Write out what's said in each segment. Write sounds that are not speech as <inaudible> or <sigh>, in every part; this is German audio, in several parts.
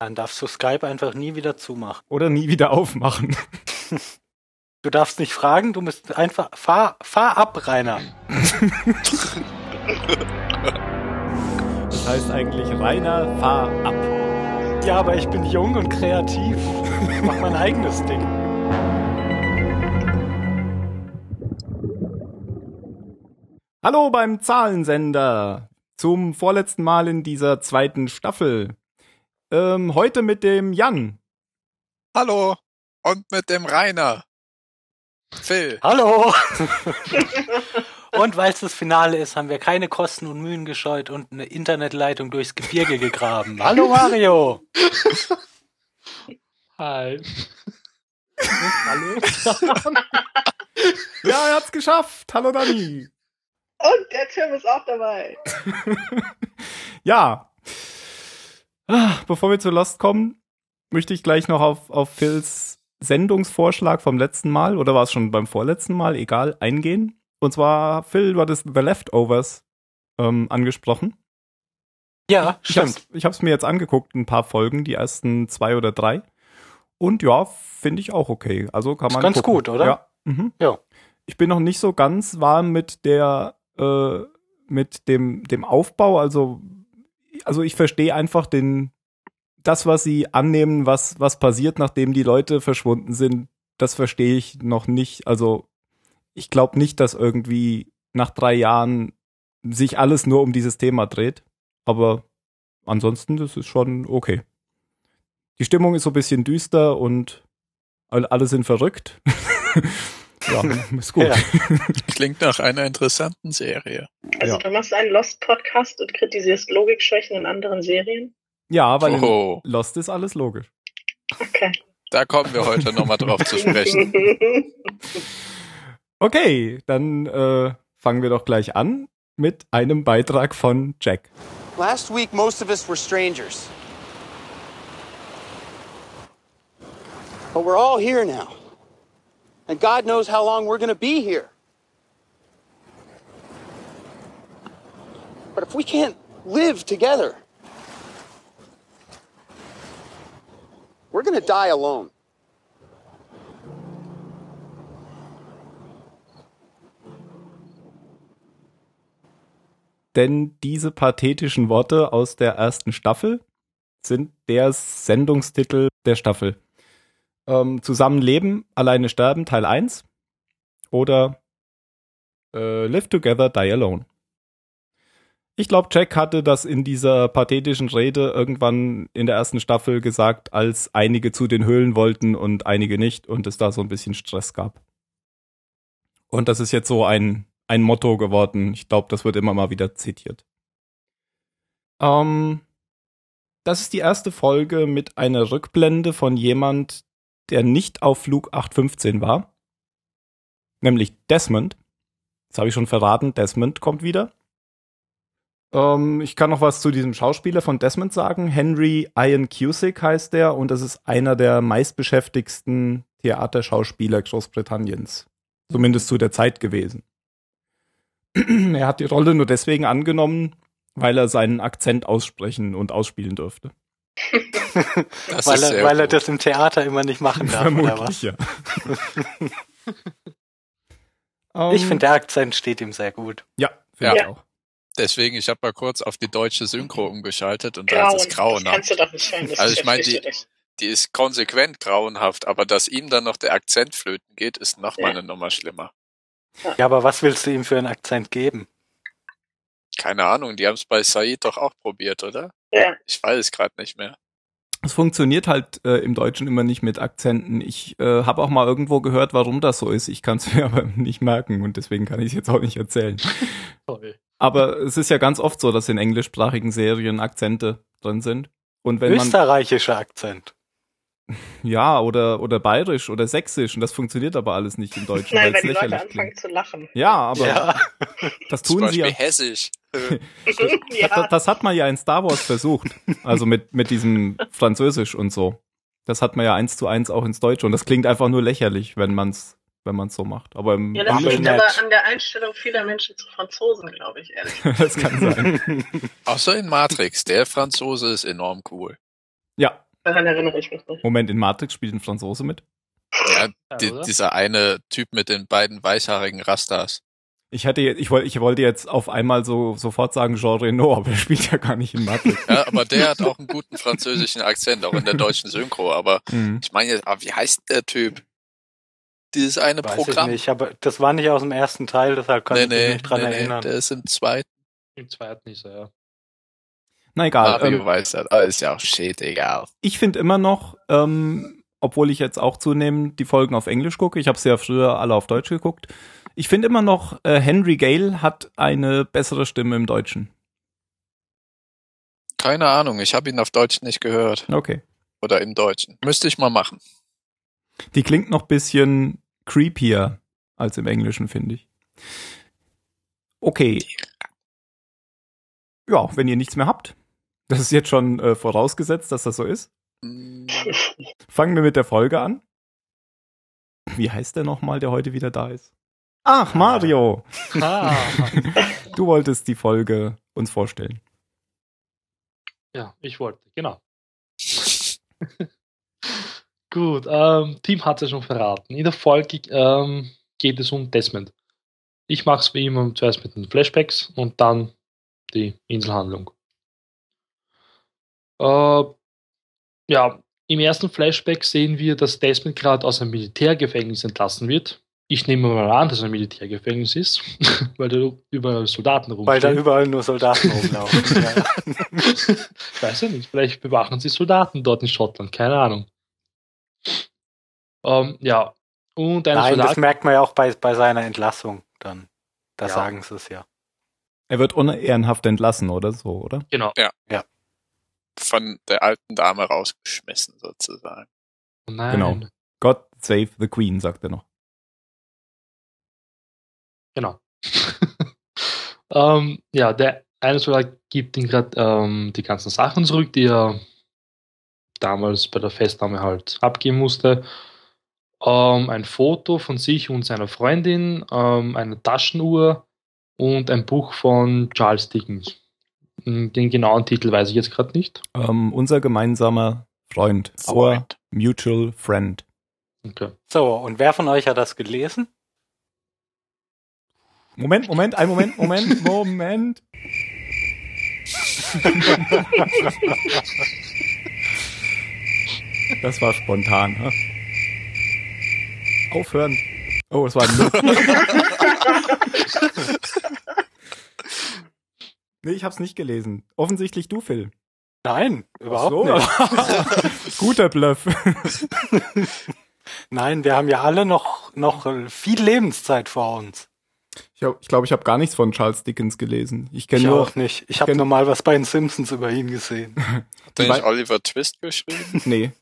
Dann darfst du Skype einfach nie wieder zumachen. Oder nie wieder aufmachen. <laughs> Du darfst nicht fragen, du musst einfach fahr, fahr ab, Rainer. Das heißt eigentlich Rainer, fahr ab. Ja, aber ich bin jung und kreativ. Ich mach mein eigenes Ding. Hallo beim Zahlensender. Zum vorletzten Mal in dieser zweiten Staffel. Ähm, heute mit dem Jan. Hallo. Und mit dem Rainer. Phil. Hallo! <laughs> und weil es das Finale ist, haben wir keine Kosten und Mühen gescheut und eine Internetleitung durchs Gebirge gegraben. <laughs> Hallo Mario! Hi. Hallo? <laughs> Ja, er hat's geschafft. Hallo Dani. Und der Tim ist auch dabei. Ja. Ah, Bevor wir zu Lost kommen, möchte ich gleich noch auf, auf Phils Sendungsvorschlag vom letzten Mal, oder war es schon beim vorletzten Mal, egal, eingehen. Und zwar, Phil, du hattest The Leftovers ähm, angesprochen. Ja, Ich stimmt. ich hab's mir jetzt angeguckt, ein paar Folgen, die ersten zwei oder drei. Und ja, finde ich auch okay. Also kann Ist man. ganz gucken. gut, oder? Ja. Mhm. Ja. Ich bin noch nicht so ganz warm mit der, äh, mit dem, dem Aufbau. Also, also ich verstehe einfach den, das, was sie annehmen, was, was passiert, nachdem die Leute verschwunden sind, das verstehe ich noch nicht. Also, ich glaube nicht, dass irgendwie nach drei Jahren sich alles nur um dieses Thema dreht. Aber ansonsten, das ist schon okay. Die Stimmung ist so ein bisschen düster und all- alle sind verrückt. <laughs> ja, ist gut. Ja. <laughs> Klingt nach einer interessanten Serie. Also Ja. du machst einen Lost-Podcast und kritisierst Logikschwächen in anderen Serien? Ja, weil in Oh, Lost ist alles logisch. Okay. da kommen wir heute nochmal drauf zu sprechen. <laughs> Okay, dann äh, fangen wir doch gleich an mit einem Beitrag von Jack. Last week, most of us were strangers. But we're all here now. And God knows how long we're going to be here. But if we can't live together, we're going to die alone. Denn diese pathetischen Worte aus der ersten Staffel sind der Sendungstitel der Staffel. Ähm, Zusammenleben, alleine sterben, Teil 1 oder äh, Live Together, Die Alone. Ich glaube, Jack hatte das in dieser pathetischen Rede irgendwann in der ersten Staffel gesagt, als einige zu den Höhlen wollten und einige nicht und es da so ein bisschen Stress gab. Und das ist jetzt so ein, ein Motto geworden. Ich glaube, das wird immer mal wieder zitiert. Ähm, das ist die erste Folge mit einer Rückblende von jemand, der nicht auf Flug 815 war. Nämlich Desmond. Das habe ich schon verraten. Desmond kommt wieder. Ähm, ich kann noch was zu diesem Schauspieler von Desmond sagen. Henry Ian Cusick heißt der und das ist einer der meistbeschäftigsten Theaterschauspieler Großbritanniens. Zumindest zu der Zeit gewesen. <clears throat> er hat die Rolle nur deswegen angenommen, weil er seinen Akzent aussprechen und ausspielen durfte. <laughs> Das weil er, weil er das im Theater immer nicht machen darf, oder was? Vermutlich, ja. <laughs> Ich Ähm, finde, der Akzent steht ihm sehr gut. Ja, finde ich Ja. auch. Deswegen, ich habe mal kurz auf die deutsche Synchro umgeschaltet und da ist es Grauen. Das grauenhaft. kannst du doch nicht hören. Das Also ich meine, die-. Die ist konsequent grauenhaft, aber dass ihm dann noch der Akzent flöten geht, ist noch mal Ja. eine Nummer schlimmer. Ja, aber was willst du ihm für einen Akzent geben? Keine Ahnung, die haben es bei Said doch auch probiert, oder? Ja. Ich weiß es gerade nicht mehr. Es funktioniert halt äh, im Deutschen immer nicht mit Akzenten. Ich äh, habe auch mal irgendwo gehört, warum das so ist. Ich kann es <laughs> mir aber nicht merken und deswegen kann ich es jetzt auch nicht erzählen. <laughs> Toll. Aber es ist ja ganz oft so, dass in englischsprachigen Serien Akzente drin sind. Und wenn man Österreichischer Akzent. Ja oder oder bayerisch oder sächsisch und das funktioniert aber alles nicht im Deutschen, Nein, weil die Leute lächerlich anfangen klingt. zu lachen. Ja, aber ja. das Zum tun sie Beispiel ja. hessisch. <laughs> Das, das, das hat man ja in Star Wars versucht. Also mit, mit diesem Französisch und so. Das hat man ja eins zu eins auch ins Deutsche. Und das klingt einfach nur lächerlich, wenn man es wenn man's so macht. Aber im Ja, das liegt aber an der Einstellung vieler Menschen zu Franzosen, glaube ich, ehrlich. <laughs> das kann sein. Außer in Matrix, der Franzose ist enorm cool. Ja, Daran erinnere ich mich nicht. Moment, in Matrix spielt ein Franzose mit? Ja, Ja, die, dieser eine Typ mit den beiden weißhaarigen Rastas. Ich hätte jetzt, ich wollte, ich wollte jetzt auf einmal so sofort sagen Jean Reno, aber er spielt ja gar nicht in Matrix. Ja, aber der hat auch einen guten französischen Akzent, auch in der deutschen Synchro. Aber Mhm. ich meine, jetzt, aber wie heißt der Typ? Dieses eine Weiß Programm. ich nicht, aber das war nicht aus dem ersten Teil, deshalb kann nee, ich mich nee, nicht dran nee, nee, erinnern. der ist im zweiten. Im zweiten ist er, ja. Na egal. Mario Ähm, weiß das. Aber ist ja auch shit, egal. ich finde immer noch, ähm, obwohl ich jetzt auch zunehmend die Folgen auf Englisch gucke, ich habe sie ja früher alle auf Deutsch geguckt, ich finde immer noch, äh, Henry Gale hat eine bessere Stimme im Deutschen. Keine Ahnung, ich habe ihn auf Deutsch nicht gehört. Okay. Oder im Deutschen. Müsste ich mal machen. Die klingt noch bisschen creepier als im Englischen, finde ich. Okay. Ja, wenn ihr nichts mehr habt, das ist jetzt schon äh, vorausgesetzt, dass das so ist, <laughs> fangen wir mit der Folge an. Wie heißt der nochmal, der heute wieder da ist? Ach, Mario! Ah, <laughs> Du wolltest die Folge uns vorstellen. ja, ich wollte, genau. <laughs> Gut, ähm, Tim hat es ja schon verraten. In der Folge ähm, geht es um Desmond. Ich mache es wie immer zuerst mit den Flashbacks und dann die Inselhandlung. Äh, ja, im ersten Flashback sehen wir, dass Desmond gerade aus einem Militärgefängnis entlassen wird. Ich nehme mal an, dass es ein Militärgefängnis ist, <laughs> weil da überall Soldaten rumstehen. Weil da überall nur Soldaten rumlaufen. <laughs> ja. ich weiß ja nicht, vielleicht bewachen sie Soldaten dort in Schottland, keine Ahnung. Ähm, ja, und ein Nein, das Soldat, merkt man ja auch bei, bei seiner Entlassung dann. Da Ja. sagen sie es ja. Er wird unehrenhaft entlassen oder so, oder? genau. Von der alten Dame rausgeschmissen, sozusagen. Oh nein. Genau. God save the Queen, sagt er noch. Genau. <laughs> ähm, ja, der eine Soldat gibt ihm gerade ähm, die ganzen Sachen zurück, die er damals bei der Festnahme halt abgeben musste. Ähm, ein Foto von sich und seiner Freundin, ähm, eine Taschenuhr und ein Buch von Charles Dickens. Hm, Den genauen Titel weiß ich jetzt gerade nicht. Ähm, unser gemeinsamer Freund. Our Freund. mutual friend. Okay. So, und wer von euch hat das gelesen? Moment, Moment, ein Moment, Moment, <laughs> Moment. Das war spontan. Ha? Aufhören. Oh, es war ein <laughs> Nee, ich hab's nicht gelesen. Offensichtlich du, Phil. Nein, überhaupt so. nicht. <laughs> <laughs> Guter Bluff. <laughs> Nein, wir haben ja alle noch, noch viel Lebenszeit vor uns. Ich glaube, ich, glaub, ich habe gar nichts von Charles Dickens gelesen. Ich Ich kenne nur. auch nicht. Ich habe kenn- nur mal was bei den Simpsons über ihn gesehen. Hat der nicht Oliver Twist geschrieben? Nee.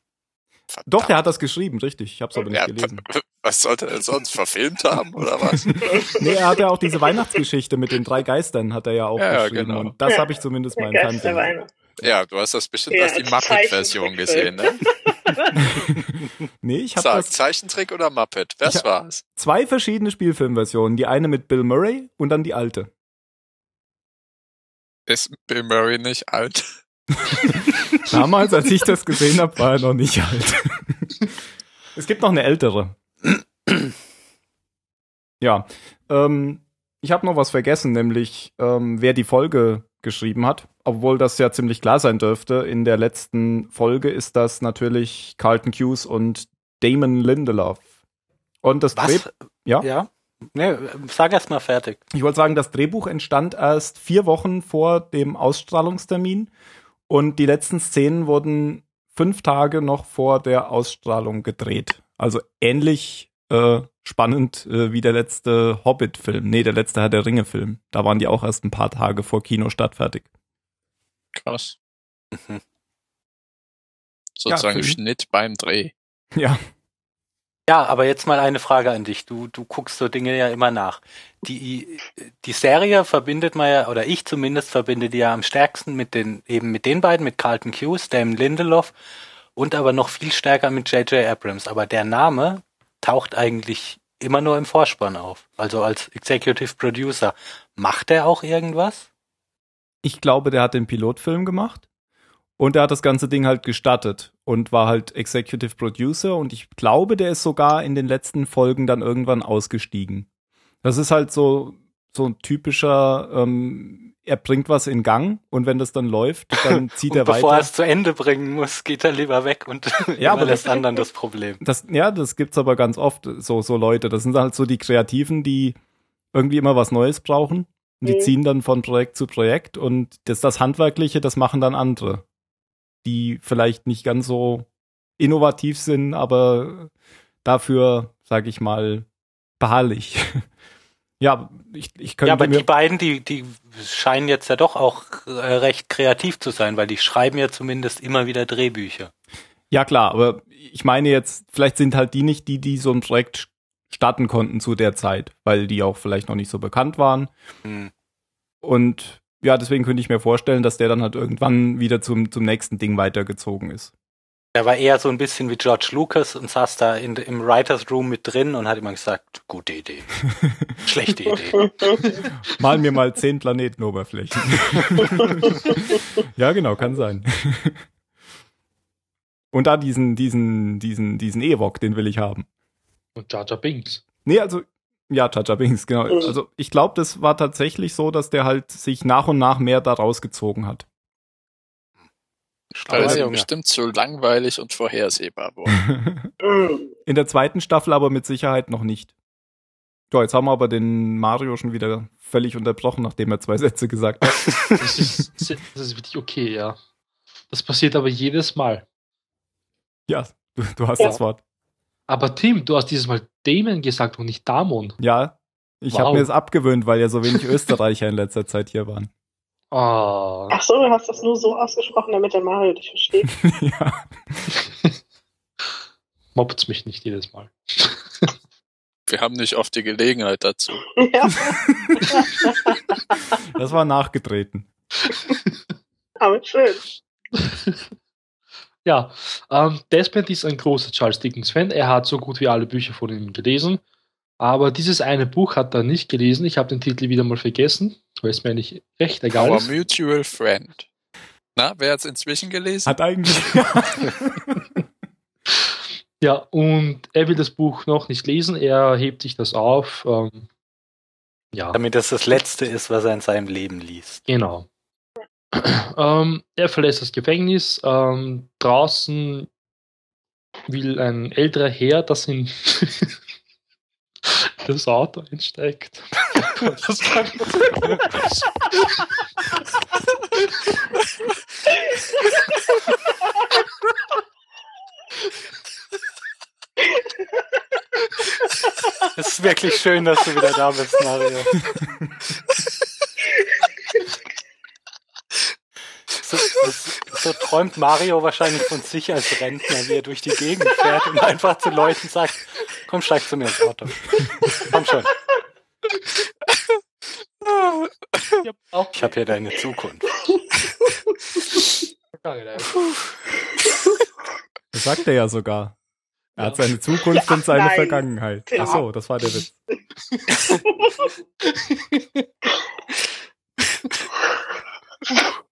Doch, der hat das geschrieben, richtig. Ich hab's aber nicht Ja, gelesen. Was sollte er denn sonst verfilmt haben, oder was? <laughs> Nee, er hat ja auch diese Weihnachtsgeschichte mit den drei Geistern, hat er ja auch Ja, ja, geschrieben. genau. Und das Ja. habe ich zumindest mal. Weihnacht. Ja, du hast das bestimmt Ja, als die Muppet-Version gesehen, ne? <laughs> Nee, ich habe das Zeichentrick oder Muppet? Was war's? zwei verschiedene Spielfilmversionen. Die eine mit Bill Murray und dann die alte. Ist Bill Murray nicht alt? <laughs> Damals, als ich das gesehen habe, war er noch nicht alt. es gibt noch eine ältere. Ja, ähm, ich habe noch was vergessen, nämlich ähm, wer die Folge geschrieben hat. Obwohl das ja ziemlich klar sein dürfte. In der letzten Folge ist das natürlich Carlton Hughes und Damon Lindelof. Und das Dreh Was? Ja? Ja? Nee, sag erst mal fertig. Ich wollte sagen, das Drehbuch entstand erst vier Wochen vor dem Ausstrahlungstermin und die letzten Szenen wurden fünf Tage noch vor der Ausstrahlung gedreht. Also ähnlich äh, spannend äh, wie der letzte Hobbit-Film. Nee, der letzte Herr der Ringe-Film. Da waren die auch erst ein paar Tage vor Kinostart fertig. Krass. Mhm. Sozusagen Film. Schnitt beim Dreh. Ja, Ja, aber jetzt mal eine Frage an dich. Du, du guckst so Dinge ja immer nach. Die, die Serie verbindet man ja, oder ich zumindest verbinde die ja am stärksten mit den, eben mit den beiden, mit Carlton Hughes, Damon Lindelof und aber noch viel stärker mit J.J. Abrams. Aber der Name taucht eigentlich immer nur im Vorspann auf. Also als Executive Producer. Macht er auch irgendwas? ich glaube, der hat den Pilotfilm gemacht Und er hat das ganze Ding halt gestartet und war halt Executive Producer und ich glaube, der ist sogar in den letzten Folgen dann irgendwann ausgestiegen. Das ist halt so, so ein typischer, ähm, er bringt was in Gang und wenn das dann läuft, dann <laughs> zieht und er bevor er weiter. es zu Ende bringen muss, geht er lieber weg und <laughs> Ja, aber überlässt anderen das Problem. Das, ja, das gibt's aber ganz oft, so, so Leute. Das sind halt so die Kreativen, die irgendwie immer was Neues brauchen. Und die Mhm. ziehen dann von Projekt zu Projekt und das, das Handwerkliche, das machen dann andere. Die vielleicht nicht ganz so innovativ sind, aber dafür, sag ich mal, beharrlich. <laughs> ja, ich, ich könnte Ja, aber die beiden, die, die scheinen jetzt ja doch auch äh, recht kreativ zu sein, weil die schreiben ja zumindest immer wieder Drehbücher. Ja, klar, aber ich meine jetzt, vielleicht sind halt die nicht die, die so ein Projekt starten konnten zu der Zeit, weil die auch vielleicht noch nicht so bekannt waren. Hm. Und ja, deswegen könnte ich mir vorstellen, dass der dann halt irgendwann wieder zum, zum nächsten Ding weitergezogen ist. Er war eher so ein bisschen wie George Lucas und saß da in, im Writers Room mit drin und hat immer gesagt, gute Idee, <laughs> schlechte Idee. <laughs> Mal mir mal zehn Planetenoberflächen. <laughs> ja, genau, kann sein. Und da diesen, diesen, diesen, diesen Ewok, den will ich haben. Und Jar Jar Binks. Nee, also, ja, Jaja Binks, genau. Also, ich glaube, das war tatsächlich so, dass der halt sich nach und nach mehr da rausgezogen hat. Weil Aber sie Junge. bestimmt so langweilig und vorhersehbar <laughs> wurden. Mhm. In der zweiten Staffel aber mit Sicherheit noch nicht. Ja, jetzt haben wir aber den Mario schon wieder völlig unterbrochen, nachdem er zwei Sätze gesagt hat. <laughs> Das ist, das ist wirklich okay, ja. Das passiert aber jedes Mal. Ja, du, du hast Ja. das Wort. Aber Tim, du hast dieses Mal Damon gesagt und nicht Damon. Ja, ich Wow. habe mir das abgewöhnt, weil ja so wenig <laughs> Österreicher in letzter Zeit hier waren. Ah. Ach so, du hast das nur so ausgesprochen, damit der Mario dich versteht. <laughs> ja. <laughs> Mobbt mich nicht jedes Mal. <laughs> Wir haben nicht oft die Gelegenheit dazu. ja, Das war nachgetreten. aber schön. Ja, ähm, Desmond ist ein großer Charles Dickens-Fan. Er hat so gut wie alle Bücher von ihm gelesen. Aber dieses eine Buch hat er nicht gelesen. Ich habe den Titel wieder mal vergessen, weil es mir eigentlich recht egal Our ist. mutual friend. Na, wer hat's inzwischen gelesen? Hat eigentlich. <laughs> Ja, und er will das Buch noch nicht lesen. Er hebt sich das auf. Ähm, ja, Damit das das Letzte ist, was er in seinem Leben liest. genau. <clears throat> ähm, er verlässt das Gefängnis. Ähm, draußen will ein älterer Herr, das in <laughs> <laughs> das Auto einsteigt. Das kann Es ist wirklich schön, dass du wieder da bist, Mario. <laughs> So, so träumt Mario wahrscheinlich von sich als Rentner, wie er durch die Gegend fährt und einfach zu Leuten sagt, komm, steig zu mir ins Auto. Komm schon, ich habe hier deine Zukunft. Das sagt er ja sogar. Er hat seine Zukunft Ja, und seine nein. Vergangenheit. Ja. Ach so, das war der Witz. <laughs>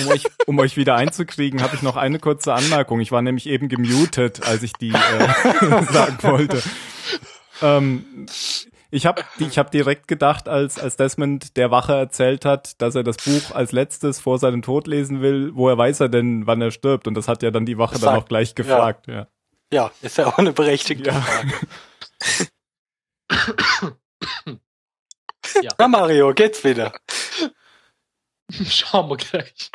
Um euch, um euch wieder einzukriegen, habe ich noch eine kurze Anmerkung. Ich war nämlich eben gemutet, als ich die äh, <laughs> sagen wollte. Ähm, ich habe ich hab direkt gedacht, als, als Desmond der Wache erzählt hat, dass er das Buch als letztes vor seinem Tod lesen will, woher weiß er denn, wann er stirbt? Und das hat ja dann die Wache dann auch gleich gefragt. Ja. Ja, ist ja auch eine berechtigte Ja. Frage. Ja. Na Mario, geht's wieder? Schauen wir gleich.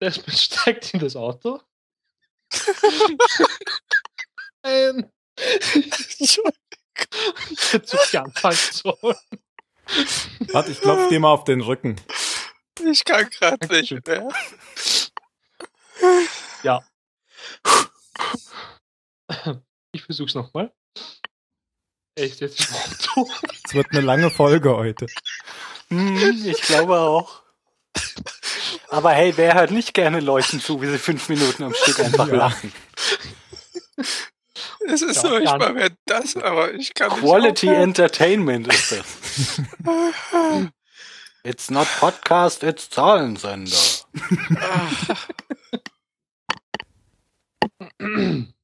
Desmond <laughs> steigt in das Auto. Nein. Ich hätte so anfangen sollen. Warte, ich klopfe dir mal auf den Rücken. Ich kann gerade nicht mehr. Ich versuch's nochmal. Ist jetzt im Auto. Es wird eine lange Folge heute. Hm, ich glaube auch. Aber hey, wer hört nicht gerne Leuten zu, wie sie fünf Minuten am Stück einfach Ja. lachen? <laughs> Es ist Ja, so, ich mal mehr das, aber ich kann nicht Quality aufhören. Entertainment ist das. <laughs> It's not Podcast, it's Zahlensender. <laughs>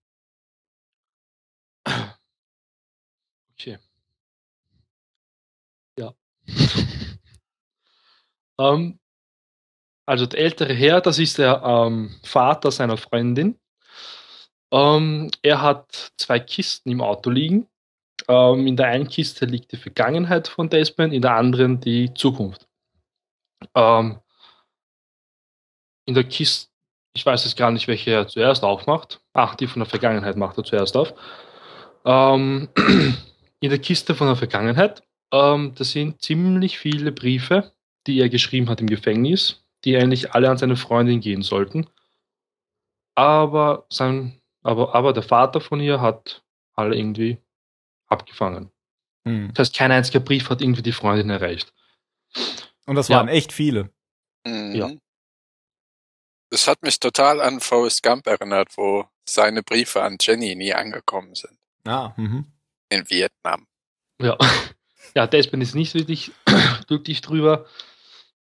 Okay. Ja. ähm, also der ältere Herr, das ist der ähm, Vater seiner Freundin. Ähm, er hat zwei Kisten im Auto liegen. Ähm, in der einen Kiste liegt die Vergangenheit von Desmond, in der anderen die Zukunft. Ähm, in der Kiste, ich weiß jetzt gar nicht, welche er zuerst aufmacht. Ach, die von der Vergangenheit macht er zuerst auf. Ähm, <clears throat> in der Kiste von der Vergangenheit, ähm, da sind ziemlich viele Briefe, die er geschrieben hat im Gefängnis, die eigentlich alle an seine Freundin gehen sollten. Aber, sein, aber, aber der Vater von ihr hat alle irgendwie abgefangen. Hm. Das heißt, kein einziger Brief hat irgendwie die Freundin erreicht. Und das Ja. waren echt viele. Mhm. Ja. Das hat mich total an Forrest Gump erinnert, wo seine Briefe an Jenny nie angekommen sind. Ah, mhm. In Vietnam. Ja, <laughs> ja Desmond ist nicht wirklich <clears throat> glücklich drüber.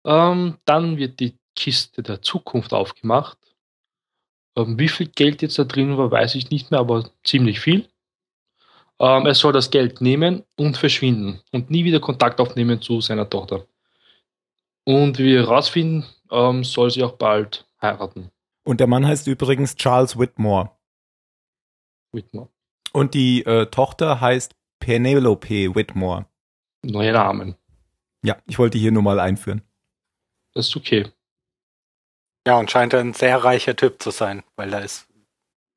Ähm, dann wird die Kiste der Zukunft aufgemacht. Ähm, wie viel Geld jetzt da drin war, weiß ich nicht mehr, aber ziemlich viel. Ähm, er soll das Geld nehmen und verschwinden und nie wieder Kontakt aufnehmen zu seiner Tochter. Und wie wir herausfinden, ähm, soll sie auch bald heiraten. Und der Mann heißt übrigens Charles Whitmore. Whitmore. Und die äh, Tochter heißt Penelope Whitmore. Neue Namen. Ja, ich wollte hier nur mal einführen. Das ist okay. Ja, und scheint ein sehr reicher Typ zu sein, weil da ist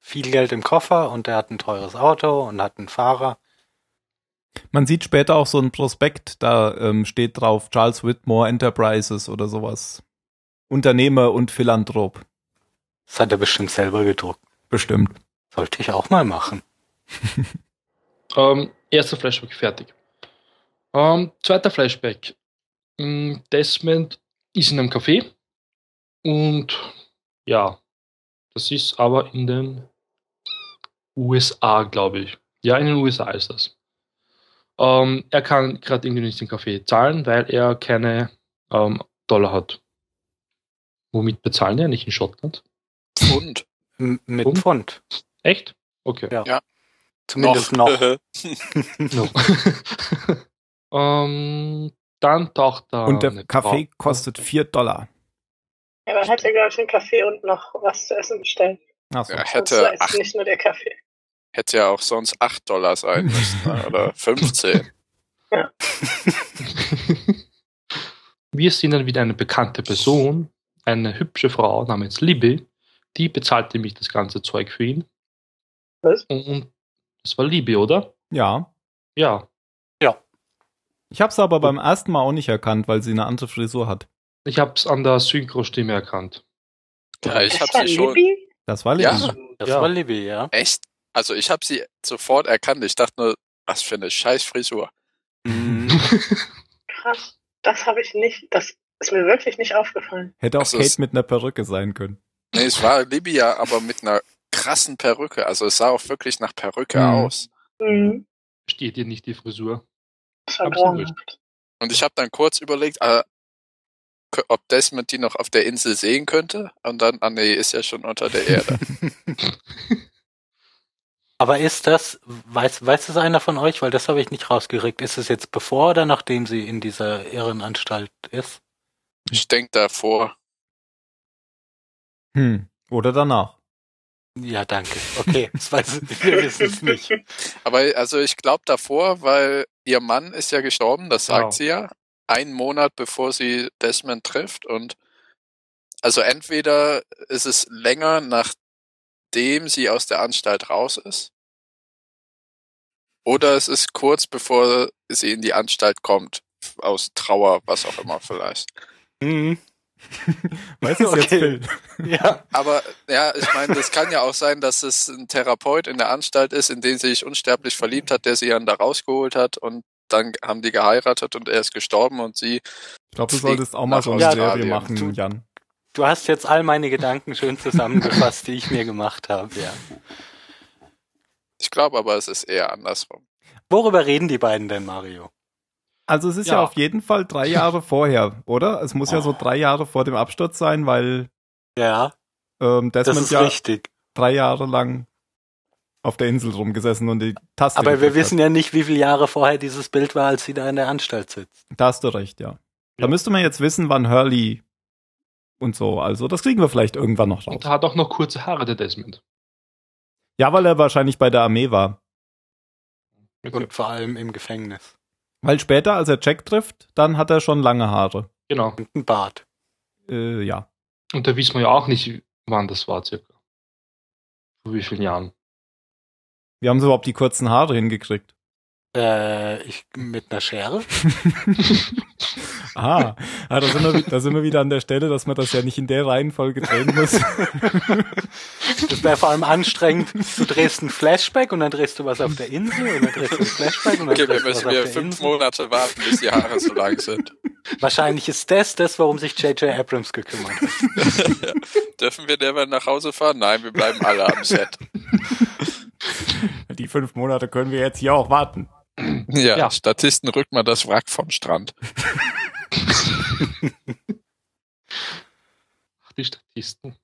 viel Geld im Koffer und er hat ein teures Auto und hat einen Fahrer. Man sieht später auch so ein Prospekt, da ähm, steht drauf Charles Whitmore Enterprises oder sowas. Unternehmer und Philanthrop. Das hat er bestimmt selber gedruckt. Bestimmt. Sollte ich auch mal machen. <laughs> Ähm, erster Flashback fertig. Ähm, zweiter Flashback. Mm, Desmond ist in einem Café und ja, das ist aber in den USA, glaube ich. Ja, in den USA ist das. Ähm, er kann gerade irgendwie nicht den Kaffee zahlen, weil er keine ähm, Dollar hat. Womit bezahlen die nicht in Schottland? Pfund. M mit Und? Pfund. Echt? Okay. Ja. Zumindest noch. No. <laughs> <laughs> ähm, dann taucht da. Und der Kaffee Frau- kostet 4 Dollar. Ja, hat er, glaube ich, einen Kaffee und noch was zu essen bestellt. Achso. Ja, Das hätte, ist acht, nicht nur der Kaffee. hätte ja auch sonst 8 Dollar sein müssen. ne? Oder <laughs> 15. <laughs> Wir sehen dann wieder eine bekannte Person, eine hübsche Frau namens Libby, die bezahlt nämlich das ganze Zeug für ihn. Was? Und das war Libby, oder? Ja. Ja. Ich habe es aber beim ersten Mal auch nicht erkannt, weil sie eine andere Frisur hat. Ich habe es an der Synchro-Stimme erkannt. Ja, ich Das habe war sie schon. Libby? Das war Lilly. Ja. Das Ja. war Libby, ja. Echt? Also ich habe sie sofort erkannt. Ich dachte nur, was für eine scheiß Frisur. Mhm. <laughs> Krass. Das habe ich nicht. Das ist mir wirklich nicht aufgefallen. Hätte auch Also Kate es- mit einer Perücke sein können. Nee, es war Libya, aber mit einer krassen Perücke. Also es sah auch wirklich nach Perücke Mhm. aus. Mhm. Steht dir nicht die Frisur? Das Absolut. Und ich habe dann kurz überlegt, äh, ob Desmond die noch auf der Insel sehen könnte. Und dann, ah nee, ist ja schon unter der Erde. <laughs> <laughs> Aber ist das, weiß, weiß es einer von euch, weil das habe ich nicht rausgeregt, ist es jetzt bevor oder nachdem sie in dieser Irrenanstalt ist? Ich denk davor. Hm. Oder danach. Ja, danke. Okay, das weiß, wir wissen es nicht. <laughs> Aber also ich glaube davor, weil ihr Mann ist ja gestorben, das sagt Genau. sie ja, einen Monat bevor sie Desmond trifft. Und also entweder ist es länger, nachdem sie aus der Anstalt raus ist, oder es ist kurz bevor sie in die Anstalt kommt, aus Trauer, was auch immer vielleicht. Mhm. <laughs> Weißt du es jetzt, Okay. Phil? <laughs> Ja, Aber ja, ich meine, das kann ja auch sein, dass es ein Therapeut in der Anstalt ist, in den sie sich unsterblich verliebt hat, der sie dann da rausgeholt hat und dann haben die geheiratet und er ist gestorben und sie. Ich glaube, du solltest auch mal so eine Serie machen, Du- Jan. du hast jetzt all meine Gedanken schön zusammengefasst, die ich mir gemacht habe, ja. Ich glaube aber, es ist eher andersrum. Worüber reden die beiden denn, Mario? Also es ist ja. Ja. auf jeden Fall drei <laughs> Jahre vorher, oder? Es muss ja so Oh. drei Jahre vor dem Absturz sein, weil Ja, ähm, das Desmond ist ja richtig. drei Jahre lang auf der Insel rumgesessen und die Taste. Aber wir wissen ja nicht, wie viele Jahre vorher dieses Bild war, als sie da in der Anstalt sitzt. Da hast du recht, ja. Da Ja. müsste man jetzt wissen, wann Hurley und so. Also das kriegen wir vielleicht irgendwann noch raus. Und er hat auch noch kurze Haare, der Desmond. Ja, weil er wahrscheinlich bei der Armee war. Und vor allem im Gefängnis. Weil später, als er Jack trifft, dann hat er schon lange Haare. Genau. Und ein Bart. Äh, ja. Und da wissen wir ja auch nicht, wann das war, circa. Vor wie vielen Jahren. Wir haben so überhaupt die kurzen Haare hingekriegt. Äh, ich, mit einer Schere? <laughs> <laughs> <laughs> Ah, ah da, sind wir, da sind wir wieder an der Stelle, dass man das ja nicht in der Reihenfolge drehen muss. <laughs> Das wäre vor allem anstrengend. Du drehst ein Flashback und dann drehst du was auf der Insel und dann drehst du ein Flashback und dann Okay, wir drehst du was müssen auf wir der fünf Insel. Monate warten, bis die Haare so lang sind. Wahrscheinlich ist das das, warum sich J.J. Abrams gekümmert hat. <laughs> Dürfen wir derweil nach Hause fahren? Nein, wir bleiben alle am Set. Die fünf Monate können wir jetzt hier auch warten. Ja, Ja. Statisten rückt mal das Wrack vom Strand. Ach, die Statisten.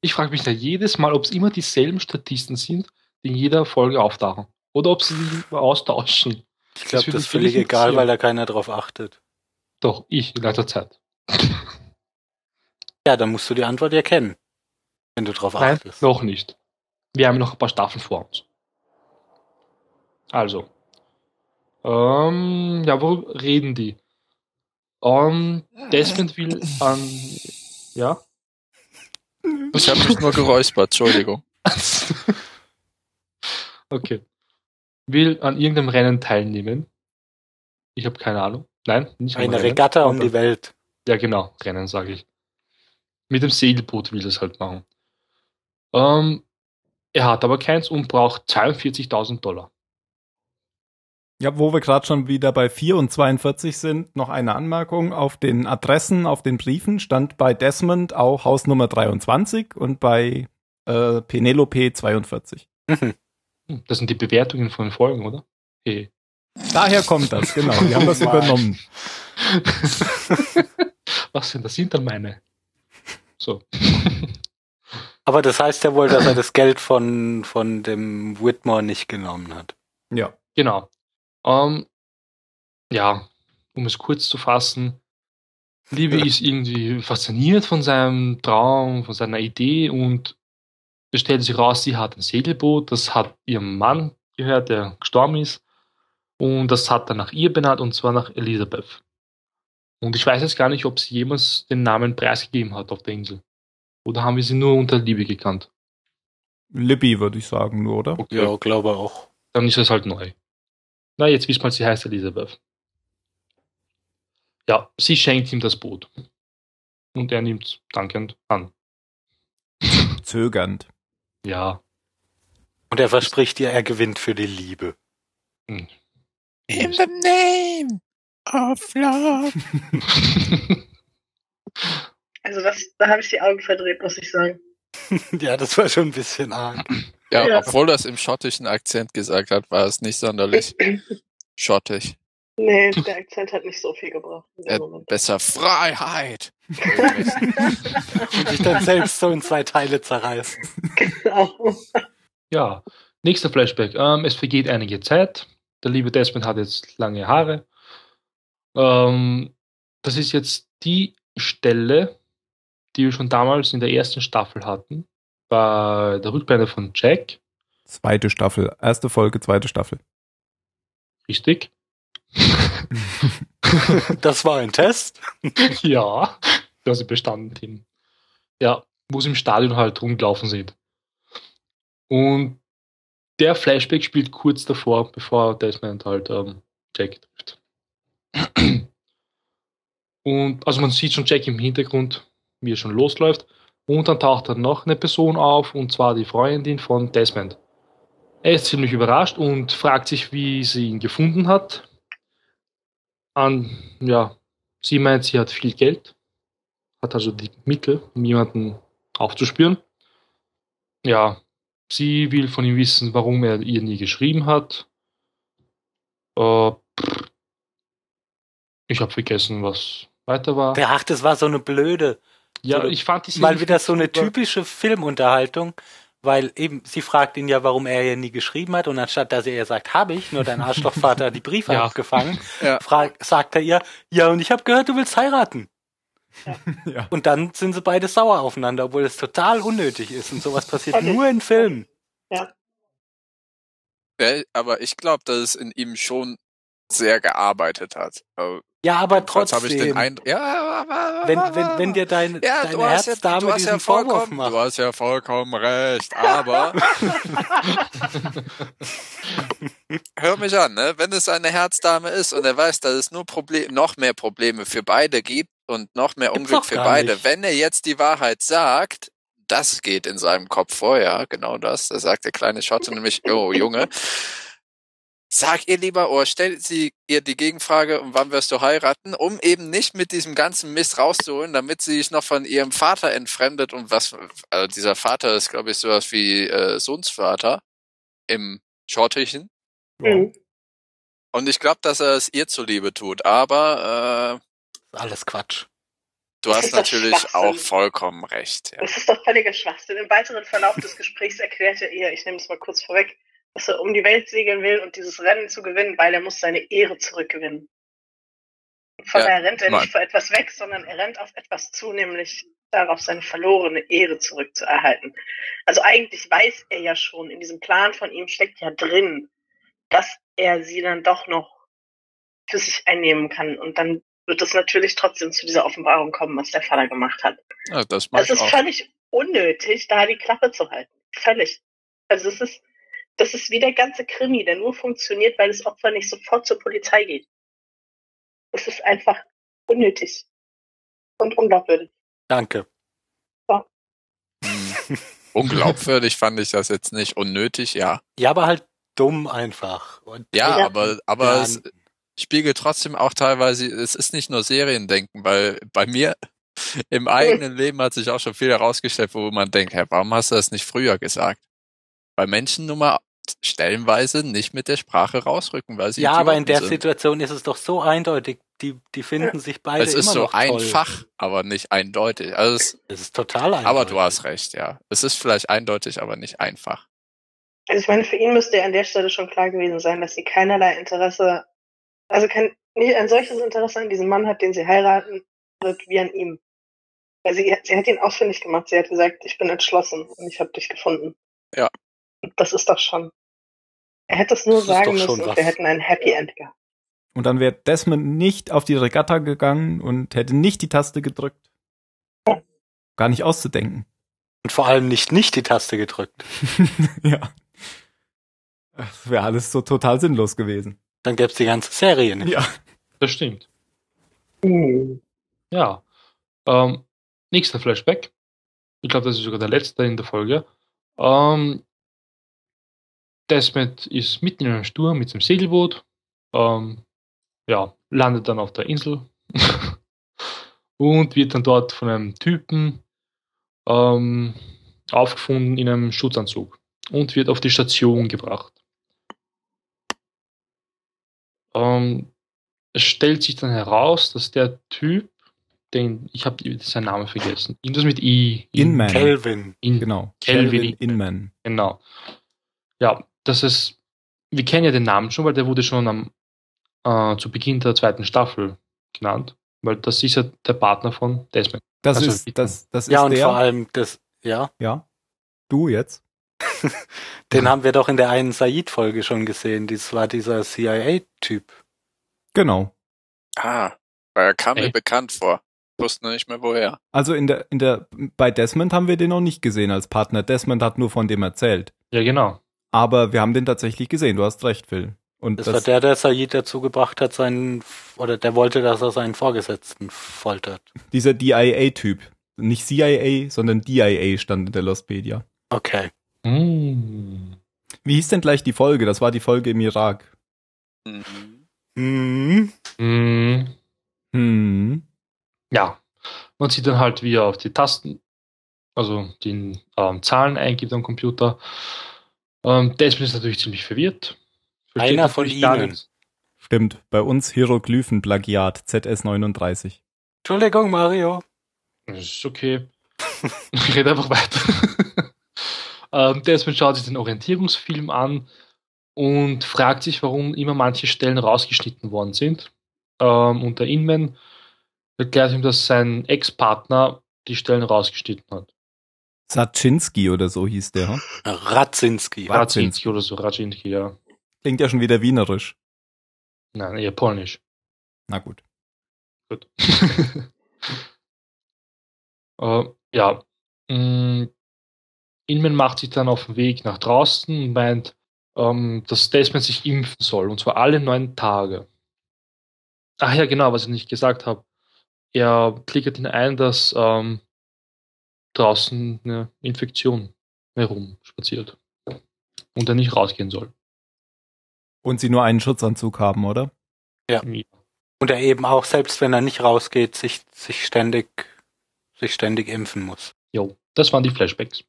Ich frage mich da jedes Mal, ob es immer dieselben Statisten sind, die in jeder Folge auftauchen. Oder ob sie sich austauschen. Ich glaube, das mich ist völlig egal, weil da keiner drauf achtet. Doch, ich in letzter Zeit. Ja, dann musst du die Antwort ja kennen. Wenn du drauf Nein, achtest. noch nicht. Wir haben noch ein paar Staffeln vor uns. Also. Ähm, ja, worüber reden die? Ähm, Desmond will an. Ja? <laughs> Ich habe mich nur geräuspert, Entschuldigung. <laughs> okay. Will an irgendeinem Rennen teilnehmen. Ich habe keine Ahnung. Nein, nicht Eine Rennen. Regatta um die Welt. Ja, genau, Rennen, sage ich. Mit dem Segelboot will es halt machen. Ähm, er hat aber keins und braucht 42.000 Dollar. Ja, wo wir gerade schon wieder bei 4 und 42 sind, noch eine Anmerkung. Auf den Adressen, auf den Briefen stand bei Desmond auch Hausnummer 23 und bei äh, Penelope 42. Mhm. Hm, Das sind die Bewertungen von den Folgen, oder? Hey. Daher kommt das, genau. Wir haben das <laughs> Mann. übernommen. <laughs> Was sind das? Sind dann meine. So. <laughs> Aber das heißt ja wohl, dass er das Geld von, von dem Whitmore nicht genommen hat. Ja. Genau. Ähm, ja, um es kurz zu fassen, Libby ist irgendwie fasziniert von seinem Traum, von seiner Idee und es stellt sich raus, sie hat ein Segelboot, das hat ihrem Mann gehört, der gestorben ist. Und das hat er nach ihr benannt, und zwar nach Elisabeth. Und ich weiß jetzt gar nicht, ob sie jemals den Namen preisgegeben hat auf der Insel. Oder haben wir sie nur unter Libby gekannt? Libby, würde ich sagen, nur, oder? Okay. Ja, glaube auch. Dann ist es halt neu. Na, jetzt wissen wir, sie heißt Elisabeth. Ja, sie schenkt ihm das Boot. Und er nimmt es dankend an. <laughs> Zögernd. Ja. Und er verspricht ihr, er gewinnt für die Liebe. hm. In the name of love. <laughs> Also das, da habe ich die Augen verdreht, muss ich sagen. <laughs> ja, das war schon ein bisschen arg. Ja, Ja. obwohl das im schottischen Akzent gesagt hat, war es nicht sonderlich <clears throat> schottisch. Nee, der Akzent hat nicht so viel gebracht. in dem Äh, besser Freiheit. <laughs> Und sich dann selbst so in zwei Teile zerreißen. Genau. ja, nächster Flashback. Ähm, es vergeht einige Zeit. Der liebe Desmond hat jetzt lange Haare. Ähm, das ist jetzt die Stelle, die wir schon damals in der ersten Staffel hatten. Bei der Rückblende von Jack. Zweite Staffel. Erste Folge, zweite Staffel. Richtig. <laughs> Das war ein Test. <laughs> Ja, du hast sie bestanden, Tim. Ja, wo sie im Stadion halt rumgelaufen sind. Und der Flashback spielt kurz davor, bevor Desmond halt ähm, Jack trifft. <clears throat> Und also man sieht schon Jack im Hintergrund, wie er schon losläuft. Und dann taucht dann noch eine Person auf, und zwar die Freundin von Desmond. Er ist ziemlich überrascht und fragt sich, wie sie ihn gefunden hat. An, ja, Sie meint, sie hat viel Geld, hat also die Mittel, um jemanden aufzuspüren. Ja, sie will von ihm wissen, warum er ihr nie geschrieben hat. Äh, ich habe vergessen, was weiter war. Ach, das war so eine blöde. Ja, So, ich fand die Mal wieder so eine super. typische Filmunterhaltung, weil eben, sie fragt ihn ja, warum er ja nie geschrieben hat und anstatt dass er ihr sagt, habe ich, nur dein Arschlochvater hat die Briefe <laughs> Ja. abgefangen, <laughs> Ja. frag, sagt er ihr, ja und ich habe gehört, du willst heiraten. <laughs> Ja. Und dann sind sie beide sauer aufeinander, obwohl es total unnötig ist und sowas passiert Völlig. nur in Filmen. Ja, aber ich glaube, dass es in ihm schon sehr gearbeitet hat. Also, Ja, aber jedenfalls trotzdem, habe ich den Eindruck. Ja, wenn, wenn, wenn dir dein, ja, ja, Herzdame hast diesen ja Vorwurf vollkommen, macht. du hast ja vollkommen recht, aber <laughs> hör mich an, ne? Wenn es eine Herzdame ist und er weiß, dass es nur Problem, noch mehr Probleme für beide gibt und noch mehr Gibt's Unglück für beide, nicht. wenn er jetzt die Wahrheit sagt, das geht in seinem Kopf vorher, genau das. Da sagt der kleine Schotte nämlich, oh Junge, sag ihr lieber, oder stellt sie ihr die Gegenfrage, und wann wirst du heiraten, um eben nicht mit diesem ganzen Mist rauszuholen, damit sie sich noch von ihrem Vater entfremdet und was, also dieser Vater ist, glaube ich, sowas wie äh, Sohnsvater im Schottischen. Mhm. Und ich glaube, dass er es ihr zuliebe tut, aber äh, Alles Quatsch. du hast natürlich auch vollkommen recht. Ja. Das ist doch völliger Schwachsinn. Im weiteren Verlauf des Gesprächs erklärt er ihr, ich nehme es mal kurz vorweg, dass er um die Welt segeln will und dieses Rennen zu gewinnen, weil er muss seine Ehre zurückgewinnen. Von Ja, daher rennt er Mann. nicht vor etwas weg, sondern er rennt auf etwas zu, nämlich darauf, seine verlorene Ehre zurückzuerhalten. Also eigentlich weiß er ja schon, in diesem Plan von ihm steckt ja drin, dass er sie dann doch noch für sich einnehmen kann. Und dann wird es natürlich trotzdem zu dieser Offenbarung kommen, was der Vater gemacht hat. Ja, das Es ist auch. völlig unnötig, da die Klappe zu halten. Völlig. Also es ist, das ist wie der ganze Krimi, der nur funktioniert, weil das Opfer nicht sofort zur Polizei geht. Es ist einfach unnötig und unglaubwürdig. Danke. Hm. <laughs> Unglaubwürdig fand ich das jetzt nicht. Unnötig, ja. Ja, aber halt dumm einfach. Und Ja, Ja. aber, aber Ja, es spiegelt trotzdem auch teilweise, es ist nicht nur Seriendenken, weil bei mir im eigenen <laughs> Leben hat sich auch schon viel herausgestellt, wo man denkt, Herr, warum hast du das nicht früher gesagt? Weil Menschen nun mal stellenweise nicht mit der Sprache rausrücken, weil sie ja, aber in Idioten der sind. Situation ist es doch so eindeutig. Die, die finden sich beide Es ist immer so noch toll. einfach, aber nicht eindeutig. Also es, Es ist total einfach. aber du hast recht, ja. Es ist vielleicht eindeutig, aber nicht einfach. Also ich meine, für ihn müsste ja an der Stelle schon klar gewesen sein, dass sie keinerlei Interesse, also kein, nicht ein solches Interesse an diesem Mann hat, den sie heiraten wird, wie an ihm. Weil sie, sie hat ihn ausfindig gemacht. Sie hat gesagt, ich bin entschlossen und ich habe dich gefunden. Ja. Das ist doch schon. Er hätte es nur Das sagen müssen und wir hätten ein Happy End gehabt. Und dann wäre Desmond nicht auf die Regatta gegangen und hätte nicht die Taste gedrückt. Gar nicht auszudenken. Und vor allem nicht nicht die Taste gedrückt. <laughs> ja. Das wäre alles so total sinnlos gewesen. Dann gäbe es die ganze Serie nicht. Ja. Das stimmt. Hm. Ja. Ähm, nächster Flashback. Ich glaube, das ist sogar der letzte in der Folge. Ähm, Desmond ist mitten in einem Sturm mit seinem Segelboot. Ähm, ja, landet dann auf der Insel <laughs> und wird dann dort von einem Typen ähm, aufgefunden in einem Schutzanzug und wird auf die Station gebracht. Ähm, es stellt sich dann heraus, dass der Typ, den ich habe seinen Namen vergessen, irgendwas mit I. Inman. Kelvin. In, Genau. Kelvin. Inman. Genau. Ja, das ist, wir kennen ja den Namen schon, weil der wurde schon am, äh, zu Beginn der zweiten Staffel genannt, weil das ist ja der Partner von Desmond. Das Also, ist, das, das Ja, ist und der. vor allem das, ja, ja. Du jetzt? <laughs> den haben wir doch in der einen Said-Folge schon gesehen. Das war dieser CIA-Typ. Genau. Ah, weil er kam mir Ey. bekannt vor. Ich wusste nicht mehr woher. Also in der, in der, bei Desmond haben wir den noch nicht gesehen als Partner. Desmond hat nur von dem erzählt. Ja, genau. Aber wir haben den tatsächlich gesehen. Du hast recht, Phil. Und Das, das, war der, der Said dazu gebracht hat, seinen, oder der wollte, dass er seinen Vorgesetzten foltert. dieser DIA-Typ. Nicht CIA, sondern DIA stand in der Lostpedia. Okay. Mm. Wie hieß denn gleich die Folge? Das war die Folge im Irak. Mhm. Mhm. Mm. Hm. Ja, man sieht dann halt, wie er auf die Tasten, also die ähm, Zahlen eingibt am Computer. Ähm, Desmond ist natürlich ziemlich verwirrt. Versteht Einer von Ihnen. Stimmt. Bei uns Hieroglyphen-Plagiat ZS39. Entschuldigung, Mario. Das ist okay. <laughs> ich rede einfach weiter. <laughs> ähm, Desmond schaut sich den Orientierungsfilm an und fragt sich, warum immer manche Stellen rausgeschnitten worden sind. Ähm, und der Inman erklärt ihm, dass sein Ex-Partner die Stellen rausgeschnitten hat. Saczynski oder so hieß der. Radzinski. Rad- Radzinski oder so, Radzinski, ja. Klingt ja schon wieder wienerisch. Nein, eher polnisch. Na gut. Gut. <laughs> äh, ja. Mm, Inman macht sich dann auf den Weg nach draußen und meint, ähm, dass Desmond sich impfen soll. Und zwar alle neun Tage. Ach ja, genau, was ich nicht gesagt habe. Er klickert ihn ein, dass ähm, draußen eine Infektion herumspaziert. Und er nicht rausgehen soll. Und sie nur einen Schutzanzug haben, oder? Ja. Und er eben auch, selbst wenn er nicht rausgeht, sich, sich ständig, sich ständig impfen muss. Jo, das waren die Flashbacks.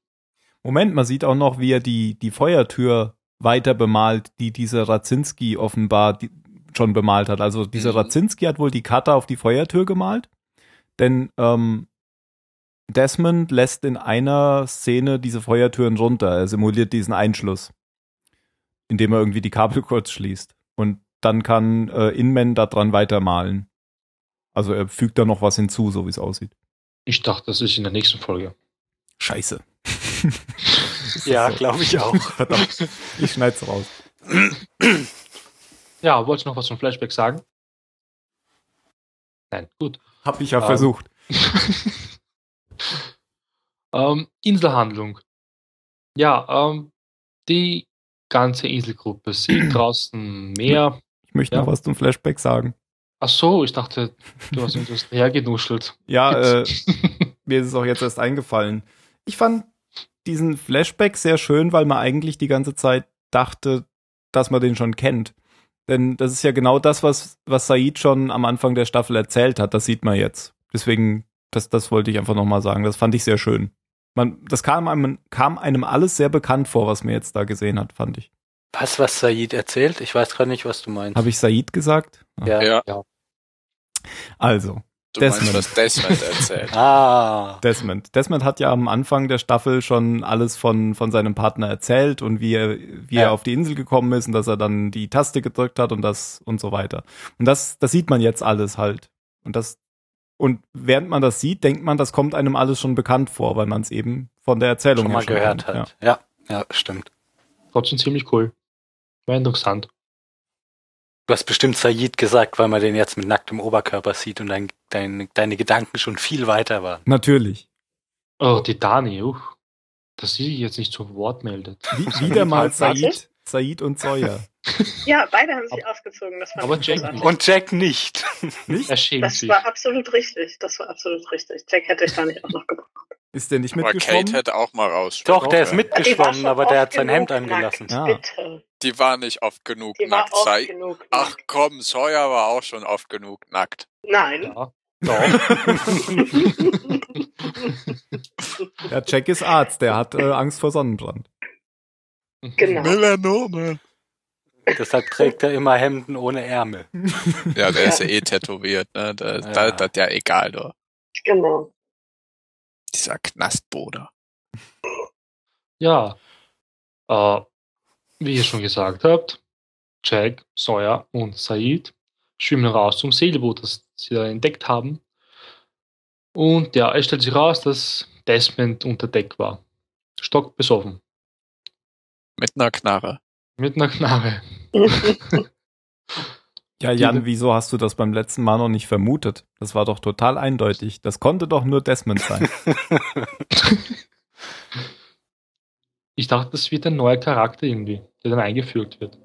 Moment, man sieht auch noch, wie er die, die Feuertür weiter bemalt, die dieser Radzinski offenbar die, schon bemalt hat. Also dieser Mhm. Radzinski hat wohl die Karte auf die Feuertür gemalt, denn ähm, Desmond lässt in einer Szene diese Feuertüren runter. Er simuliert diesen Einschluss, indem er irgendwie die Kabel kurz schließt. Und dann kann äh, Inman da dran weitermalen. Also er fügt da noch was hinzu, so wie es aussieht. Ich dachte, das ist in der nächsten Folge. Scheiße. <laughs> Ja, So. glaube ich auch. <laughs> Verdammt. Ich schneid's raus. Ja, wolltest du noch was von Flashback sagen? Nein, gut. Hab ich ja Ähm. versucht. <laughs> ähm, Inselhandlung. Ja, ähm, die ganze Inselgruppe sieht <clears throat> draußen Meer. Ich möchte Ja. noch was zum Flashback sagen. Ach so, ich dachte, du hast irgendwas <laughs> hergenuschelt. Ja, äh, <laughs> mir ist es auch jetzt erst eingefallen. Ich fand diesen Flashback sehr schön, weil man eigentlich die ganze Zeit dachte, dass man den schon kennt. Denn das ist ja genau das, was, was Said schon am Anfang der Staffel erzählt hat. Das sieht man jetzt. Deswegen, das, das wollte ich einfach nochmal sagen. Das fand ich sehr schön. Man, das kam einem, kam einem alles sehr bekannt vor, was man jetzt da gesehen hat, fand ich. Was, was Said erzählt? Ich weiß gerade nicht, was du meinst. Habe ich Said gesagt? Ja. Ja, Also, du Desmond. meinst, was Desmond erzählt. <laughs> Ah. Desmond. Desmond hat ja am Anfang der Staffel schon alles von, von seinem Partner erzählt und wie er, wie Ja. er auf die Insel gekommen ist und dass er dann die Taste gedrückt hat und das und so weiter. Und das, das sieht man jetzt alles halt. Und das, und während man das sieht, denkt man, das kommt einem alles schon bekannt vor, weil man es eben von der Erzählung Schon mal gehört kennt. hat. Ja. ja, stimmt. Trotzdem ziemlich cool. War interessant. Du hast bestimmt Said gesagt, weil man den jetzt mit nacktem Oberkörper sieht und dein, dein, deine Gedanken schon viel weiter waren. Natürlich. Oh, die Dani, uh, dass sie sich jetzt nicht zu Wort meldet. Wie, wieder <laughs> mal Said? Said und Sawyer. Ja, beide haben sich ausgezogen. Das Aber Jack großartig. Und Jack nicht. Nicht? Er schämt Das sich. war absolut richtig. Das war absolut richtig. Jack hätte ich da nicht auch noch gebraucht. Ist der nicht Aber mitgeschwommen? Kate hätte auch mal raus. Doch, der ist Ja. mitgeschwommen, aber der hat sein Hemd angelassen. Nackt, Ah. Bitte. Die war nicht oft genug Die war nackt. oft Sei- genug Ach nackt. komm, Sawyer war auch schon oft genug nackt. Nein. Ja, doch. <laughs> Ja, Jack ist Arzt, der hat äh, Angst vor Sonnenbrand. genau. Melanome. Deshalb trägt er immer Hemden ohne Ärmel. Ja, der ist ja eh tätowiert, ne? Da, Ja. da, das ja egal, doch. Genau. Dieser Knastbruder. Ja, äh, wie ihr schon gesagt habt, Jack, Sawyer und Said schwimmen raus zum Segelboot, das sie da entdeckt haben. Und ja, es stellt sich raus, dass Desmond unter Deck war. Stockbesoffen. Mit einer Knarre. Mit einer Knarre. <laughs> Ja, Jan, wieso hast du das beim letzten Mal noch nicht vermutet? Das war doch total eindeutig. Das konnte doch nur Desmond sein. <laughs> Ich dachte, das wird ein neuer Charakter irgendwie, der dann eingefügt wird.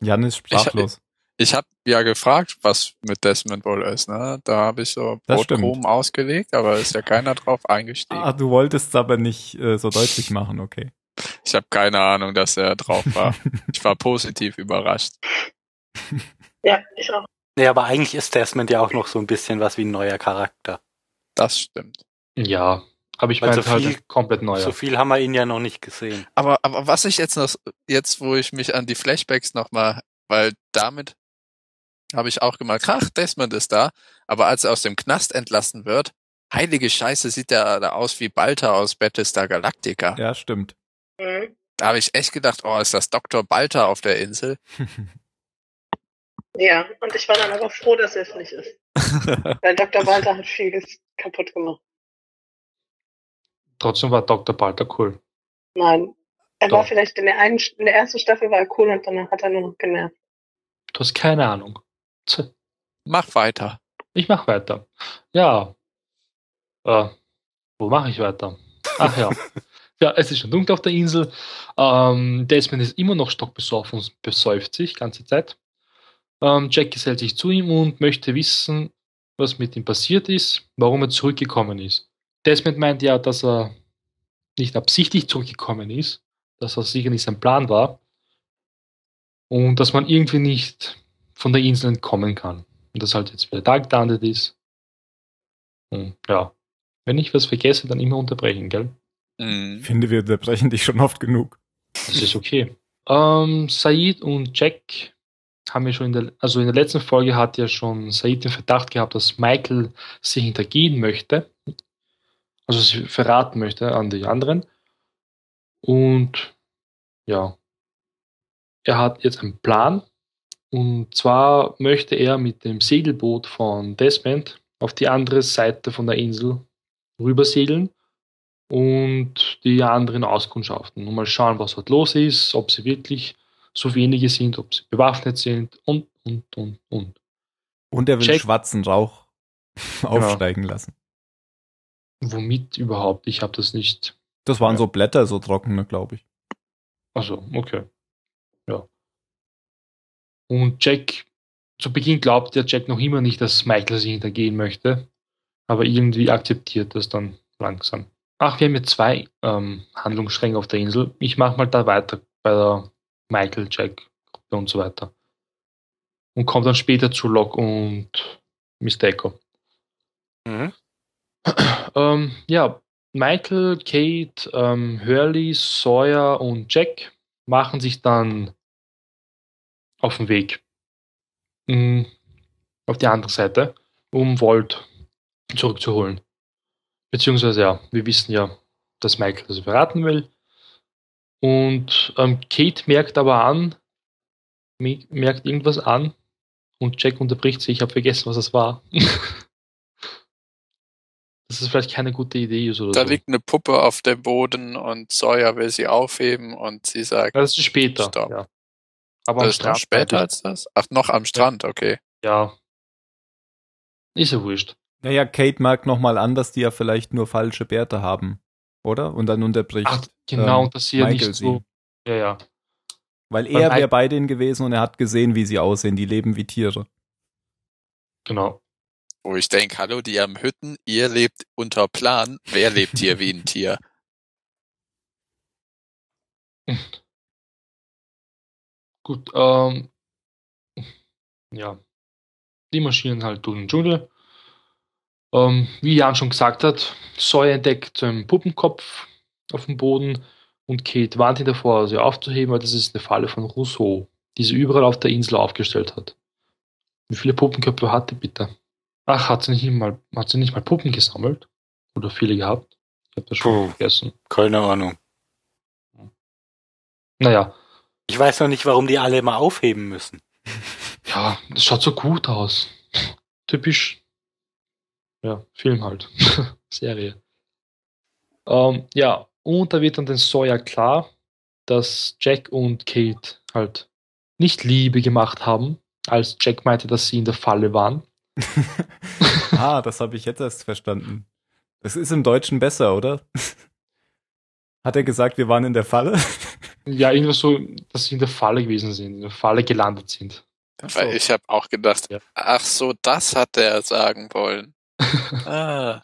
Jan ist sprachlos. Ich habe ja gefragt, was mit Desmond wohl ist, ne? Da habe ich so. Brotkrumen ausgelegt, aber ist ja keiner drauf eingestiegen. Ah, du wolltest es aber nicht äh, so deutlich machen, okay. Ich habe keine Ahnung, dass er drauf war. <laughs> ich war positiv überrascht. Ja, ich auch. Nee, aber eigentlich ist Desmond ja auch noch so ein bisschen was wie ein neuer Charakter. Das stimmt. Ja, aber ich meine so halt viel- komplett neuer. So viel haben wir ihn ja noch nicht gesehen. Aber, aber was ich jetzt noch, jetzt wo ich mich an die Flashbacks nochmal, weil damit habe ich auch gemacht, ach, Desmond ist da, aber als er aus dem Knast entlassen wird, heilige Scheiße, sieht der da aus wie Balta aus Battlestar Galactica. Ja, stimmt. Mhm. Da habe ich echt gedacht, oh, ist das Dr. Balta auf der Insel? Ja, und ich war dann aber froh, dass er es nicht ist. <laughs> Weil Dr. Walter hat vieles kaputt gemacht. Trotzdem war Dr. Balter cool. Nein. Er war Doch. vielleicht in der einen, in der ersten Staffel war er cool und danach hat er nur noch genervt. Du hast keine Ahnung. Tch, Mach weiter. Ich mach weiter. Ja. Äh, wo mache ich weiter? Ach ja. <laughs> ja, es ist schon dunkel auf der Insel. Ähm, Desmond ist immer noch stockbesoffen und besäuft sich ganze Zeit. Ähm, Jack gesellt sich zu ihm und möchte wissen, was mit ihm passiert ist, warum er zurückgekommen ist. Desmond meint ja, dass er nicht absichtlich zurückgekommen ist, dass das sicher nicht sein Plan war und dass man irgendwie nicht von der Insel entkommen kann. Und dass halt jetzt wieder Tag gelandet ist. Und ja, wenn ich was vergesse, dann immer unterbrechen, gell? Ich Mhm. finde, wir unterbrechen dich schon oft genug. Das ist okay. ähm, Said und Jack haben ja schon in der, also in der letzten Folge hat ja schon Said den Verdacht gehabt, dass Michael sie hintergehen möchte. Also sie verraten möchte an die anderen. Und ja, er hat jetzt einen Plan. Und zwar möchte er mit dem Segelboot von Desmond auf die andere Seite von der Insel rübersegeln und die anderen auskundschaften und mal schauen, was dort los ist, ob sie wirklich so wenige sind, ob sie bewaffnet sind und, und, und, und. Und er will Check. schwarzen Rauch <laughs> aufsteigen lassen. Womit überhaupt? Ich habe das nicht. Das waren Ja. so Blätter, so trockene, glaube ich. Also, okay. Ja. Und Jack, zu Beginn glaubt der Jack noch immer nicht, dass Michael sie hintergehen möchte, aber irgendwie akzeptiert das dann langsam. Ach, wir haben jetzt zwei ähm, Handlungsstränge auf der Insel. Ich mache mal da weiter bei der Michael, Jack und so weiter. Und komme dann später zu Locke und Mr. Echo. Mhm. <clears throat> Ähm, ja, Michael, Kate, ähm, Hurley, Sawyer und Jack machen sich dann auf den Weg mh, auf die andere Seite, um Volt zurückzuholen. Beziehungsweise, ja, wir wissen ja, dass Michael das verraten will. Und ähm, Kate merkt aber an, me- merkt irgendwas an und Jack unterbricht sie. Ich habe vergessen, was das war. <laughs> dass es vielleicht keine gute Idee ist oder Da so. liegt eine Puppe auf dem Boden und Sawyer will sie aufheben und sie sagt, das ist später. Stopp. Ja. Aber das ist noch später als das? Ach, noch am Strand, okay. Ja. Ist ja wurscht. Naja, Kate merkt nochmal an, dass die ja vielleicht nur falsche Bärte haben. Oder? Und dann unterbricht Ach, genau, ähm, dass sie ja Michael nicht so. Ja, ja. Weil er wäre bei denen gewesen und er hat gesehen, wie sie aussehen. Die leben wie Tiere. Genau. Wo ich denke, hallo, die haben Hütten, ihr lebt unter Plan. Wer lebt hier wie ein <laughs> Tier? <laughs> Gut, ähm, ja. Die marschieren halt durch den Dschungel. Ähm, wie Jan schon gesagt hat, Sawyer entdeckt einen Puppenkopf auf dem Boden und Kate warnt ihn davor, sie aufzuheben, weil das ist eine Falle von Rousseau, die sie überall auf der Insel aufgestellt hat. Wie viele Puppenköpfe hat die bitte? Ach, hat sie nicht mal, hat sie nicht mal Puppen gesammelt? Oder viele gehabt? Ich habe das schon Puh. vergessen. Keine Ahnung. Naja, Ich weiß noch nicht, warum die alle immer aufheben müssen. Ja, das schaut so gut aus. Typisch. Ja, Film halt. <laughs> Serie. Ähm, ja, und da wird dann den Sawyer klar, dass Jack und Kate halt nicht Liebe gemacht haben, als Jack meinte, dass sie in der Falle waren. <laughs> ah, das habe ich jetzt erst verstanden. Das ist im Deutschen besser, oder? <laughs> Hat er gesagt, wir waren in der Falle? Ja, irgendwas so, dass sie in der Falle gewesen sind, in der Falle gelandet sind. Weil ich habe auch gedacht, Ja. ach so, das hat er sagen wollen. <laughs> ah.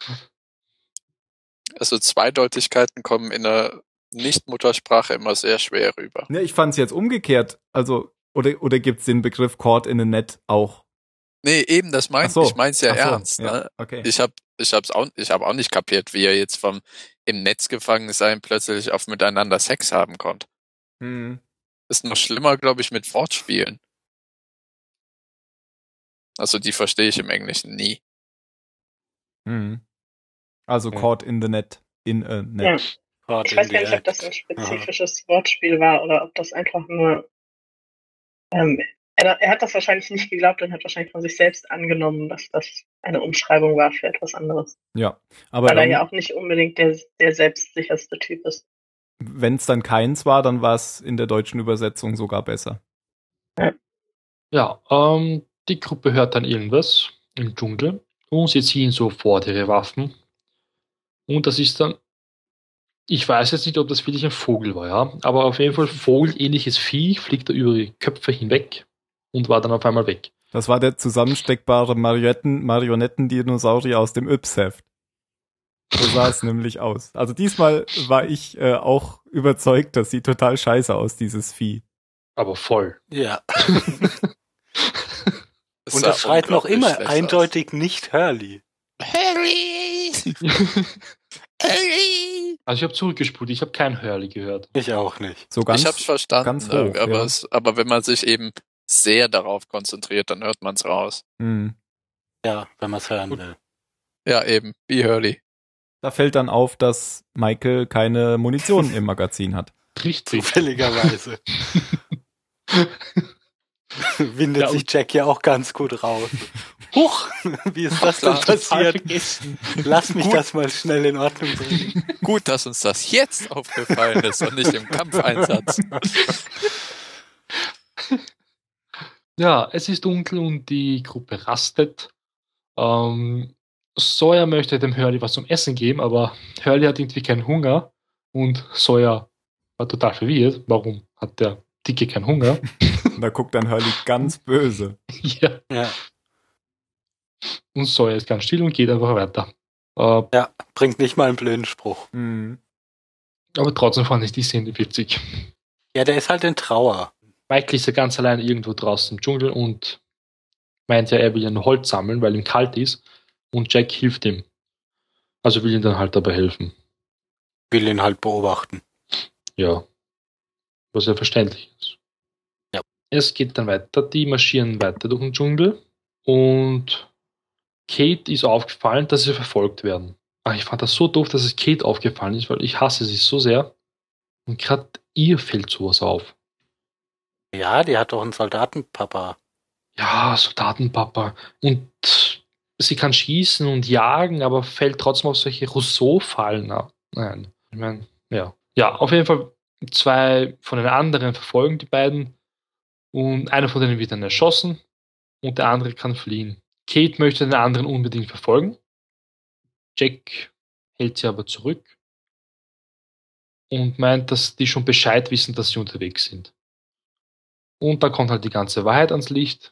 Also Zweideutigkeiten kommen in der Nicht-Muttersprache immer sehr schwer rüber. Ne, ich fand es jetzt umgekehrt. Also, oder, oder gibt's den Begriff Caught in a Net auch? Nee, eben, das Ach meint so. ich mein's ja so, ernst. ja, Ne? Okay. Ich hab, ich hab's auch, ich hab auch nicht kapiert, wie er jetzt vom im Netz gefangen sein plötzlich auf miteinander Sex haben konnte. Hm. Ist noch schlimmer, glaube ich, mit Wortspielen. Also die verstehe ich im Englischen nie. Hm. Also Ja. caught in the net. In a net. Caught Ich weiß gar nicht, ob das ein spezifisches Wortspiel war oder ob das einfach nur. Ähm, er, er hat das wahrscheinlich nicht geglaubt und hat wahrscheinlich von sich selbst angenommen, dass das eine Umschreibung war für etwas anderes. Ja. Aber weil er ja dann, auch nicht unbedingt der, der selbstsicherste Typ ist. wenn es dann keins war, dann war es in der deutschen Übersetzung sogar besser. Ja, ähm, die Gruppe hört dann irgendwas im Dschungel und sie ziehen sofort ihre Waffen. Und das ist dann, ich weiß jetzt nicht, ob das wirklich ein Vogel war, ja, aber auf jeden Fall vogelähnliches Vieh fliegt da über die Köpfe hinweg und war dann auf einmal weg. Das war der zusammensteckbare Marionetten, Marionettendinosaurier aus dem Yps-Heft. So sah es <laughs> nämlich aus. Also diesmal war ich äh, auch überzeugt, das sieht total scheiße aus, dieses Vieh. Aber voll. Ja. <laughs> Es Und das schreit noch immer eindeutig nicht Hurley. Aus. Harry! Harry! Also ich habe zurückgespult, ich habe kein Hurley gehört. Ich auch nicht. So ganz. ich hab's verstanden, ganz hoch, aber, ja. es, aber wenn man sich eben sehr darauf konzentriert, dann hört man's raus. Hm. Ja, wenn man es hören Gut. will. Ja, eben, wie Hurley. Da fällt dann auf, dass Michael keine Munition <laughs> im Magazin hat. Richtig. Zufälligerweise. <laughs> <laughs> Windet Ja, sich Jack ja auch ganz gut raus. <laughs> Huch, <laughs> wie ist das denn passiert? Lass mich Gut. das mal schnell in Ordnung bringen. Gut, dass uns das jetzt aufgefallen ist und nicht im Kampfeinsatz. Ja, es ist dunkel und die Gruppe rastet. Ähm, Sawyer möchte dem Hurley was zum Essen geben, aber Hurley hat irgendwie keinen Hunger und Sawyer war total verwirrt. Warum hat der Dicke keinen Hunger? <laughs> Und da guckt dann Hurley ganz böse. ja. Ja, Und Sawyer ist ganz still und geht einfach weiter. Äh, ja, bringt nicht mal einen blöden Spruch. Hm. aber trotzdem fand ich die Szene witzig. Ja, der ist halt in Trauer. Michael ist ja ganz allein irgendwo draußen im Dschungel und meint ja, er will ja nur Holz sammeln, weil ihm kalt ist. Und Jack hilft ihm. Also will ihm dann halt dabei helfen. Will ihn halt beobachten. Ja. Was ja verständlich ist. Ja. Es geht dann weiter. Die marschieren weiter durch den Dschungel. Und Kate ist aufgefallen, dass sie verfolgt werden. Ach, ich fand das so doof, dass es Kate aufgefallen ist, weil ich hasse sie so sehr. Und gerade ihr fällt sowas auf. Ja, die hat doch einen Soldatenpapa. Ja, Soldatenpapa. Und sie kann schießen und jagen, aber fällt trotzdem auf solche Rousseau-Fallen ab. Nein. Ich meine, ja. Ja, auf jeden Fall zwei von den anderen verfolgen die beiden und einer von denen wird dann erschossen und der andere kann fliehen. Kate möchte den anderen unbedingt verfolgen. Jack hält sie aber zurück und meint, dass die schon Bescheid wissen, dass sie unterwegs sind. Und da kommt halt die ganze Wahrheit ans Licht,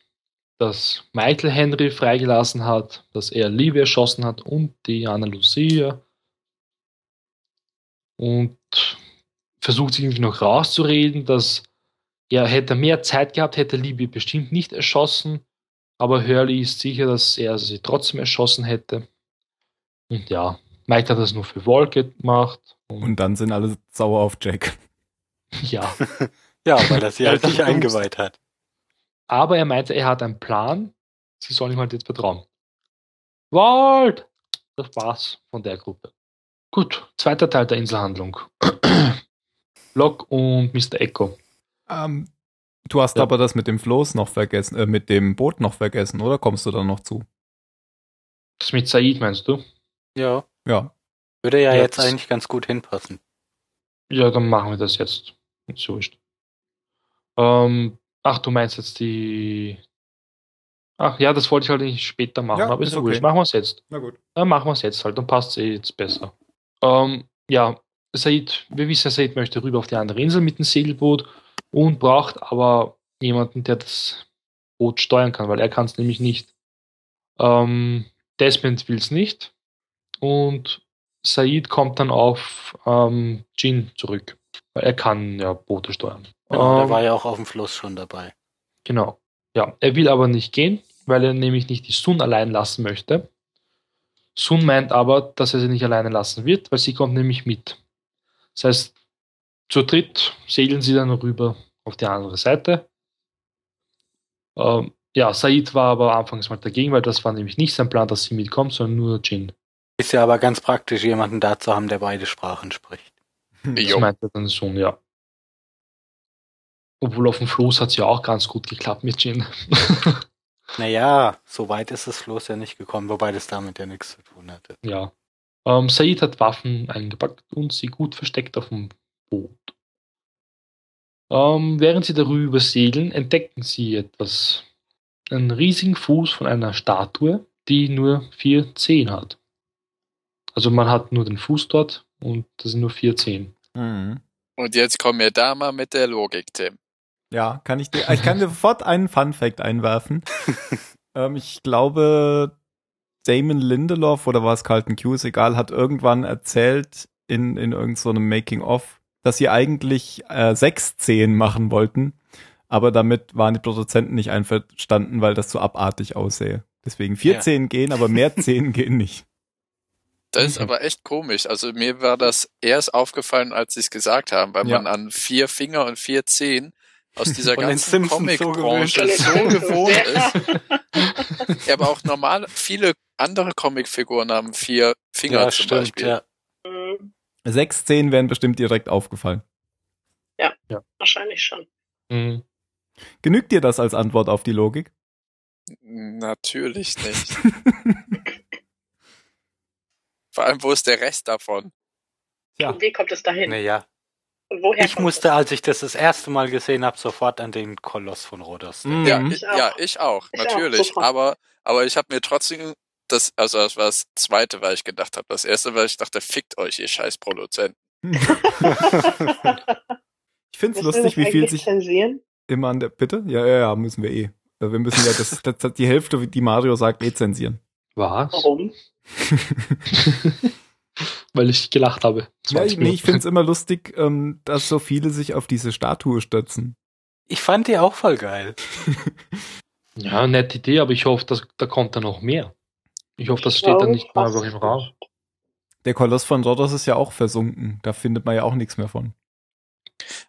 dass Michael Henry freigelassen hat, dass er Livia erschossen hat und die Anna Lucia. Und versucht sich irgendwie noch rauszureden, dass er hätte mehr Zeit gehabt, hätte Libby bestimmt nicht erschossen, aber Hurley ist sicher, dass er sie trotzdem erschossen hätte. Und ja, Mike hat das nur für Wolke gemacht. Und, Und dann sind alle sauer auf Jack. <laughs> <laughs> ja, Ja, weil er sie halt nicht eingeweiht hat. aber er meinte, er hat einen Plan. Sie sollen ihm halt jetzt vertrauen. Walt! Das war's von der Gruppe. Gut, zweiter Teil der Inselhandlung. Locke und Mr. Echo. Ähm, du hast Ja. aber das mit dem Floß noch vergessen, äh, mit dem Boot noch vergessen, oder kommst du da noch zu? Das mit Said meinst du? Ja. Ja. Würde ja, Ja, jetzt eigentlich ganz gut hinpassen. Ja, dann machen wir das jetzt. Ist so wurscht. Ähm, ach, du meinst jetzt die. Ach ja, das wollte ich halt nicht später machen, Ja, aber ist ist okay. Machen wir es jetzt. Na gut. Dann machen wir es jetzt halt, dann passt es eh jetzt besser. Ähm, ja, Said, wir wissen, Said möchte rüber auf die andere Insel mit dem Segelboot und braucht aber jemanden, der das Boot steuern kann, weil er kann es nämlich nicht. Ähm, Desmond will es nicht und Said kommt dann auf ähm, Jin zurück, weil er kann ja Boote steuern. Genau, Ähm, war ja auch auf dem Fluss schon dabei. Genau. Ja, er will aber nicht gehen, weil er nämlich nicht die Sun allein lassen möchte. Sun meint aber, dass er sie nicht alleine lassen wird, weil sie kommt nämlich mit. Das heißt, zu dritt segeln sie dann rüber auf die andere Seite. Ähm, ja, Said war aber anfangs mal dagegen, weil das war nämlich nicht sein Plan, dass sie mitkommt, sondern nur Jin. Ist ja aber ganz praktisch, jemanden da zu haben, der beide Sprachen spricht. <laughs> Das Jo. meint er dann schon, ja. Obwohl auf dem Floß hat es ja auch ganz gut geklappt mit Jin. <laughs> Naja, so weit ist das Floß ja nicht gekommen, wobei das damit ja nichts zu tun hatte. ja. Ähm, Said hat Waffen eingepackt und sie gut versteckt auf dem Boot. Ähm, während sie darüber segeln, entdecken sie etwas. Einen riesigen Fuß von einer Statue, die nur vier Zehen hat. Also man hat nur den Fuß dort und das sind nur vier Zehen. Mhm. Und jetzt kommen wir da mal mit der Logik, Tim. Ja, kann ich dir, ich kann dir <laughs> sofort einen Fun Fact einwerfen. <laughs> ähm, ich glaube, Damon Lindelof oder war es Carlton Hughes, egal, hat irgendwann erzählt in, in irgendeinem so Making-of, dass sie eigentlich äh, sechs Zehen machen wollten, aber damit waren die Produzenten nicht einverstanden, weil das so abartig aussähe. Deswegen vier Ja. Zehen gehen, aber mehr <laughs> Zehen gehen nicht. Das ist aber echt komisch. Also mir war das erst aufgefallen, als sie es gesagt haben, weil Ja. man an vier Finger und vier Zehen aus dieser ganzen so Comic-Branche so, ist. <laughs> gewohnt Ja. ist. Ja, aber auch normal, viele andere Comicfiguren haben vier Finger Ja, zum stimmt, Beispiel. ja. Sechs Zehen wären bestimmt direkt aufgefallen. wahrscheinlich schon. Mhm. Genügt dir das als Antwort auf die Logik? Natürlich nicht. <laughs> Vor allem, wo ist der Rest davon? Ja. Und wie kommt es dahin? Naja, woher ich musste, als ich das das erste Mal gesehen habe, sofort an den Koloss von Rhodos denken. Mhm. Ja, ich, auch. ja, ich auch, Ich auch, natürlich. sofort. aber, aber ich habe mir trotzdem das, also das war das zweite, weil ich gedacht habe. Das erste, weil ich dachte, fickt euch, ihr scheiß Produzenten. <laughs> Ich finde es lustig, wie viel sich zensieren? immer an der. Bitte? Ja, ja, ja, müssen wir eh. Also Wir müssen ja das, das, <laughs> das die Hälfte, die Mario sagt, eh zensieren. Was? Warum? <laughs> Weil ich gelacht habe. Ja, 20 ich, nee, ich finde es immer lustig, ähm, dass so viele sich auf diese Statue stürzen. Ich fand die auch voll geil. <laughs> Ja, nette Idee, aber ich hoffe, dass, da kommt dann noch mehr. Ich hoffe, das steht dann nicht nur einfach im Raum. Der Koloss von Rhodos ist ja auch versunken. Da findet man ja auch nichts mehr von.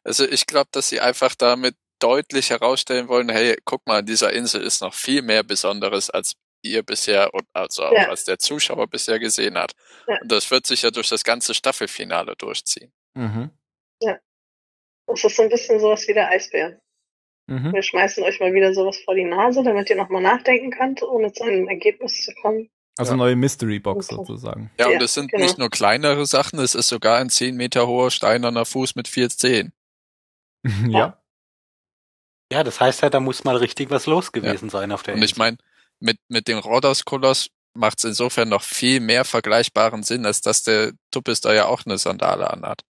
Also ich glaube, dass sie einfach damit deutlich herausstellen wollen, hey, guck mal, an dieser Insel ist noch viel mehr Besonderes, als ihr bisher und also auch Ja. als der Zuschauer bisher gesehen hat. Ja. Und das wird sich ja durch das ganze Staffelfinale durchziehen. Mhm. Das ist so ein bisschen sowas wie der Eisbär. Mhm. Wir schmeißen euch mal wieder sowas vor die Nase, damit ihr nochmal nachdenken könnt, ohne zu einem Ergebnis zu kommen. Also Ja. neue Mystery Box Okay. sozusagen. Ja, Ja, und es sind genau. nicht nur kleinere Sachen, es ist sogar ein 10 Meter hoher steinerner Fuß mit vier Zehen. <laughs> ja. Ja, das heißt ja, da muss mal richtig was los gewesen sein auf der Und ich meine, mit, mit dem Rhodos-Koloss macht es insofern noch viel mehr vergleichbaren Sinn, als dass der Tuppis da ja auch eine Sandale anhat.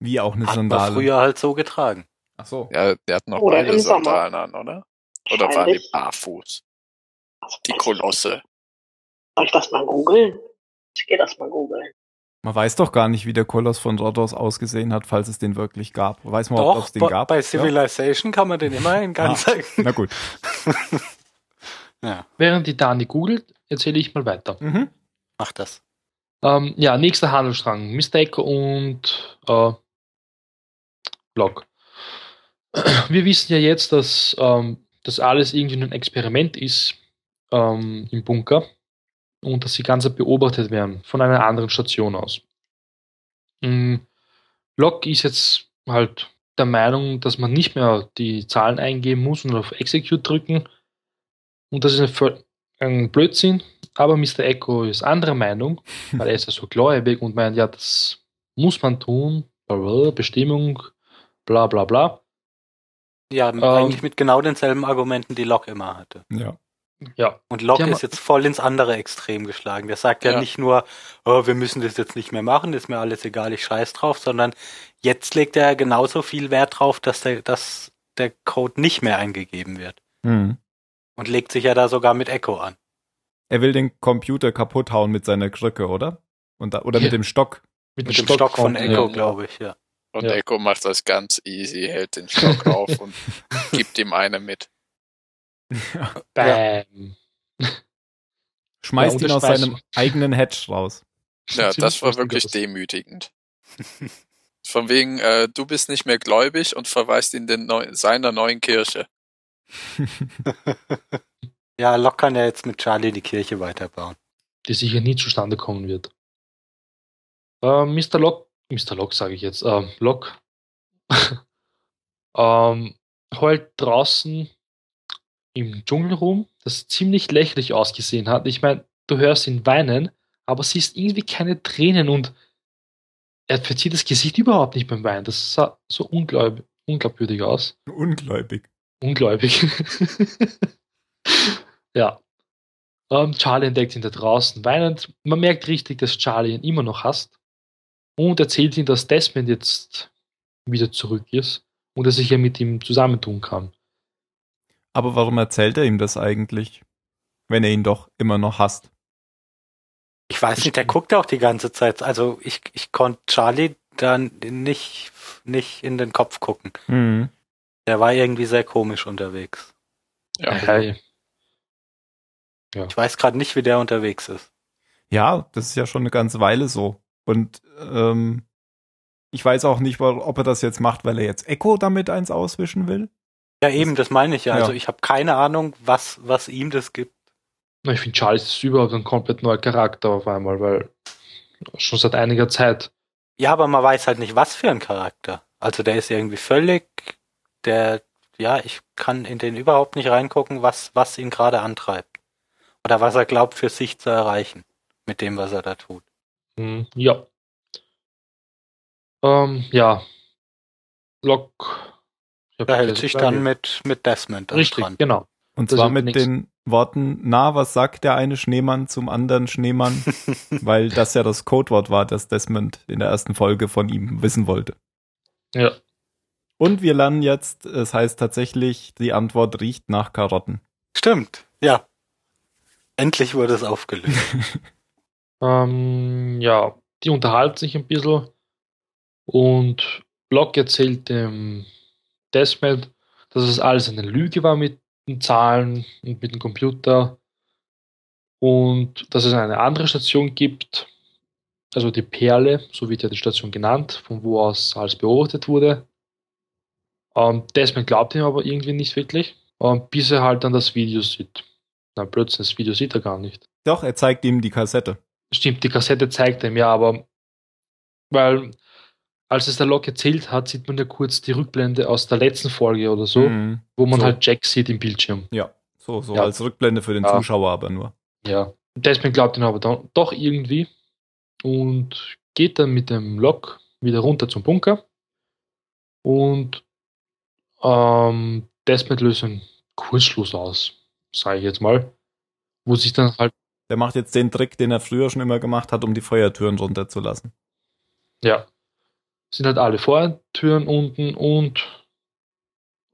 Wie auch eine Hat Sandale. früher halt so getragen. Ach so. Ja, der hat noch Oder beide. Sandalen an, oder? Oder waren die barfuß? Also, Die Kolosse. Soll ich das mal googeln? Ich gehe das mal googeln. Man weiß doch gar nicht, wie der Koloss von Rhodos ausgesehen hat, falls es den wirklich gab. Weiß man, ob es den gab? bei Civilization kann man den immer in <laughs> ganz. Ja. Na gut. <laughs> ja, Während die Dani googelt, erzähle ich mal weiter. Mhm. mach das. Ähm, ja, nächster Handelsstrang. Echo und äh, Locke. <clears throat> Wir wissen ja jetzt, dass ähm, das alles irgendwie nur ein Experiment ist ähm, im Bunker und dass sie ganz beobachtet werden von einer anderen Station aus. Mm, Locke ist jetzt halt der Meinung, dass man nicht mehr die Zahlen eingeben muss und auf Execute drücken. Und das ist ein, ein Blödsinn. Aber Mr. Echo ist anderer Meinung, <laughs> weil er ist ja so gläubig und meint, ja, das muss man tun, Bestimmung, bla bla bla. Ja, Ähm. eigentlich mit genau denselben Argumenten, die Locke immer hatte. Ja. Ja, Und Locke ist jetzt voll ins andere Extrem geschlagen. Der sagt ja, Ja. nicht nur, oh, wir müssen das jetzt nicht mehr machen, ist mir alles egal, ich scheiß drauf, sondern jetzt legt er genauso viel Wert drauf, dass der, dass der Code nicht mehr eingegeben wird. Mhm. Und legt sich ja da sogar mit Echo an. Er will den Computer kaputt hauen mit seiner Krücke, oder? Und da, oder Ja. mit dem Stock. Mit dem Stock von ja, Echo, ja. glaube ich, ja. Und Ja. Echo macht das ganz easy, hält den Stock auf <laughs> und gibt ihm eine mit. Bam. <laughs> Schmeißt Ja, ihn aus seinem eigenen Hedge raus. Ja, das war wirklich demütigend. Von wegen, äh, du bist nicht mehr gläubig und verweist ihn den neu seiner neuen Kirche. <laughs> Ja, Locke kann ja jetzt mit Charlie die Kirche weiterbauen. die sicher nie zustande kommen wird. Äh, Mr. Lock, Mr. Lock sage ich jetzt, äh, Lock, <laughs> ähm, heult draußen im Dschungel rum, das ziemlich lächerlich ausgesehen hat. Ich meine, du hörst ihn weinen, aber siehst irgendwie keine Tränen und er verzieht das Gesicht überhaupt nicht beim Weinen. Das sah so unglaub, unglaubwürdig aus. Ungläubig. Ungläubig. <laughs> ja. Ähm, Charlie entdeckt ihn da draußen weinend. Man merkt richtig, dass Charlie ihn immer noch hasst. Und erzählt ihm, dass Desmond jetzt wieder zurück ist und er sich ja mit ihm zusammentun kann. Aber warum erzählt er ihm das eigentlich, wenn er ihn doch immer noch hasst? Ich weiß nicht, der guckt auch die ganze Zeit. Also ich, ich konnte Charlie dann nicht, nicht in den Kopf gucken. Mhm. Der war irgendwie sehr komisch unterwegs. Ja. Äh, ja. Ich weiß gerade nicht, wie der unterwegs ist. Ja, das ist ja schon eine ganze Weile so. Und ähm, ich weiß auch nicht, ob er das jetzt macht, weil er jetzt Echo damit eins auswischen will. Ja, eben, das meine ich ja. Also Ja. ich habe keine Ahnung, was, was ihm das gibt. Ich finde, Charles ist überhaupt ein komplett neuer Charakter auf einmal, weil schon seit einiger Zeit. Ja, aber man weiß halt nicht, was für ein Charakter. Also der ist irgendwie völlig, der, ja, ich kann in den überhaupt nicht reingucken, was, was ihn gerade antreibt. Oder was er glaubt für sich zu erreichen. Mit dem, was er da tut. Hm, ja. Ähm, ja. Lock. Er hält sich dann mit, mit Desmond Richtig, Strand. genau. Und Das zwar mit nix. den Worten, na, was sagt der eine Schneemann zum anderen Schneemann? <laughs> weil das ja das Codewort war, das Desmond in der ersten Folge von ihm wissen wollte. Ja. Und wir lernen jetzt, es heißt tatsächlich, die Antwort riecht nach Karotten. Stimmt, ja. Endlich wurde es aufgelöst. <laughs> Ähm, ja, die unterhalten sich ein bisschen und Block erzählt dem Desmond, dass es alles eine Lüge war mit den Zahlen und mit dem Computer und dass es eine andere Station gibt, also die Perle, so wird ja die Station genannt, von wo aus alles beobachtet wurde. Ähm, Desmond glaubt ihm aber irgendwie nicht wirklich, ähm, bis er halt dann das Video sieht. Na, plötzlich das Video sieht er gar nicht. Doch, er zeigt ihm die Kassette. Stimmt, die Kassette zeigt ihm, ja, aber weil als es der Lok erzählt hat, sieht man ja kurz die Rückblende aus der letzten Folge oder so, Mhm. wo man So. halt Jack sieht im Bildschirm. Ja, so, so Ja. als Rückblende für den Ja. Zuschauer aber nur. Ja. Desmond glaubt ihn aber dann doch irgendwie und geht dann mit dem Lok wieder runter zum Bunker und ähm, Desmond löst einen Kurzschluss aus, sage ich jetzt mal, wo sich dann halt Der macht jetzt den Trick, den er früher schon immer gemacht hat, um die Feuertüren runterzulassen. Ja. Sind halt alle Vortüren unten und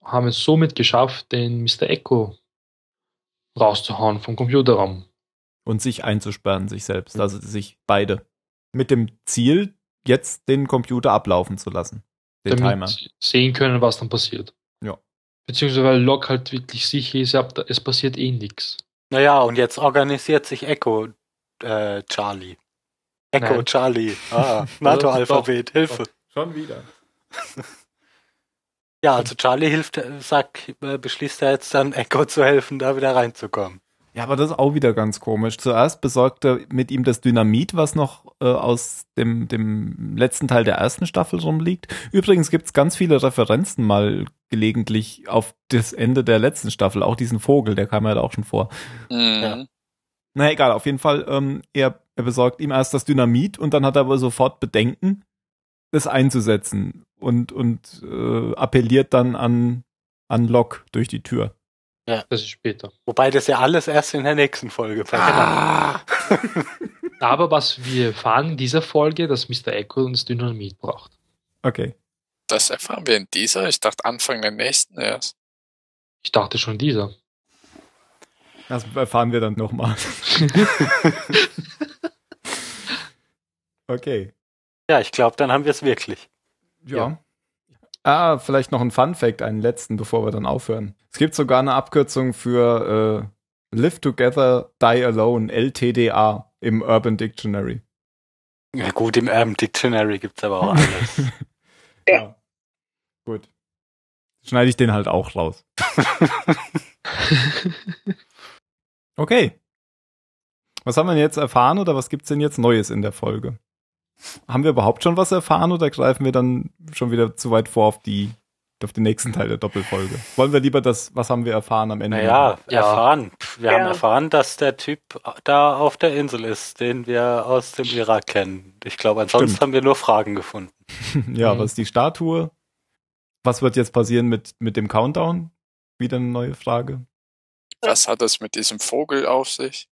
haben es somit geschafft, den Mr. Echo rauszuhauen vom Computerraum. Und sich einzusperren, sich selbst. Also sich beide. Mit dem Ziel, jetzt den Computer ablaufen zu lassen. Den damit Timer. sehen können, was dann passiert. Ja. Beziehungsweise weil Locke halt wirklich sicher ist, es passiert eh nichts. naja, und jetzt organisiert sich Echo äh, Charlie. Echo Nein. Charlie. Ah, <laughs> NATO-Alphabet, Hilfe. Schon wieder. Ja, also Charlie hilft, äh, sagt, äh, beschließt er jetzt dann Echo zu helfen, da wieder reinzukommen. Ja, aber das ist auch wieder ganz komisch. Zuerst besorgt er mit ihm das Dynamit, was noch äh, aus dem, dem letzten Teil der ersten Staffel rumliegt. Übrigens gibt's ganz viele Referenzen mal gelegentlich auf das Ende der letzten Staffel. Auch diesen Vogel, der kam ja da auch schon vor. Mhm. Ja. Na egal, auf jeden Fall, ähm, er, er besorgt ihm erst das Dynamit und dann hat er aber sofort Bedenken, das einzusetzen und, und äh, appelliert dann an, an Locke durch die Tür. Das ist später. Wobei das ja alles erst in der nächsten Folge passiert. Ah. <laughs> Aber was wir erfahren in dieser Folge, dass Mr. Echo das Dynamit braucht. Okay. Das erfahren wir in dieser. Ich dachte Anfang der nächsten erst. Ich dachte schon dieser. Das erfahren wir dann nochmal. <laughs> okay. Ja, ich glaube, dann haben wir es wirklich. Ja. Ah, vielleicht noch ein Fun Fact, einen letzten, bevor wir dann aufhören. Es gibt sogar eine Abkürzung für äh, Live Together, Die Alone, LTDA im Urban Dictionary. Ja, gut, im Urban Dictionary gibt's aber auch alles. <laughs> Ja. Gut. Schneide ich den halt auch raus. <laughs> Okay. Was haben wir jetzt erfahren oder was gibt's denn jetzt Neues in der Folge? Haben wir überhaupt schon was erfahren oder greifen wir dann schon wieder zu weit vor auf die auf den nächsten Teil der Doppelfolge? Wollen wir lieber das, was haben wir erfahren am Ende? Naja, Ja. erfahren. Wir Ja. haben erfahren, dass der Typ da auf der Insel ist, den wir aus dem Irak kennen. Ich glaube, ansonsten Stimmt. haben wir nur Fragen gefunden. <laughs> ja, Mhm. was ist die Statue? Was wird jetzt passieren mit, mit dem Countdown? Wieder eine neue Frage. Was hat das mit diesem Vogel auf sich?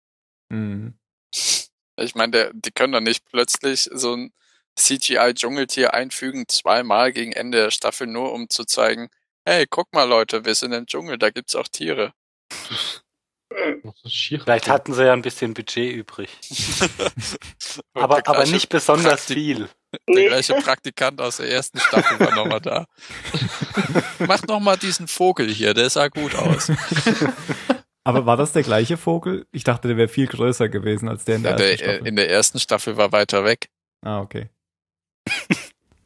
Mhm. <laughs> Ich meine, der, die können doch nicht plötzlich so ein CGI-Dschungeltier einfügen, zweimal gegen Ende der Staffel, nur um zu zeigen, hey, guck mal Leute, wir sind im Dschungel, da gibt's auch Tiere. Vielleicht hatten sie ja ein bisschen Budget übrig. <laughs> Aber, aber nicht besonders Praktik- viel. Der gleiche Praktikant aus der ersten Staffel war nochmal da. <laughs> Mach nochmal diesen Vogel hier, der sah gut aus. <laughs> Aber war das der gleiche Vogel? Ich dachte, der wäre viel größer gewesen als der in der, Ja, der, ersten äh, Staffel. in der ersten Staffel war weiter weg. ah, okay.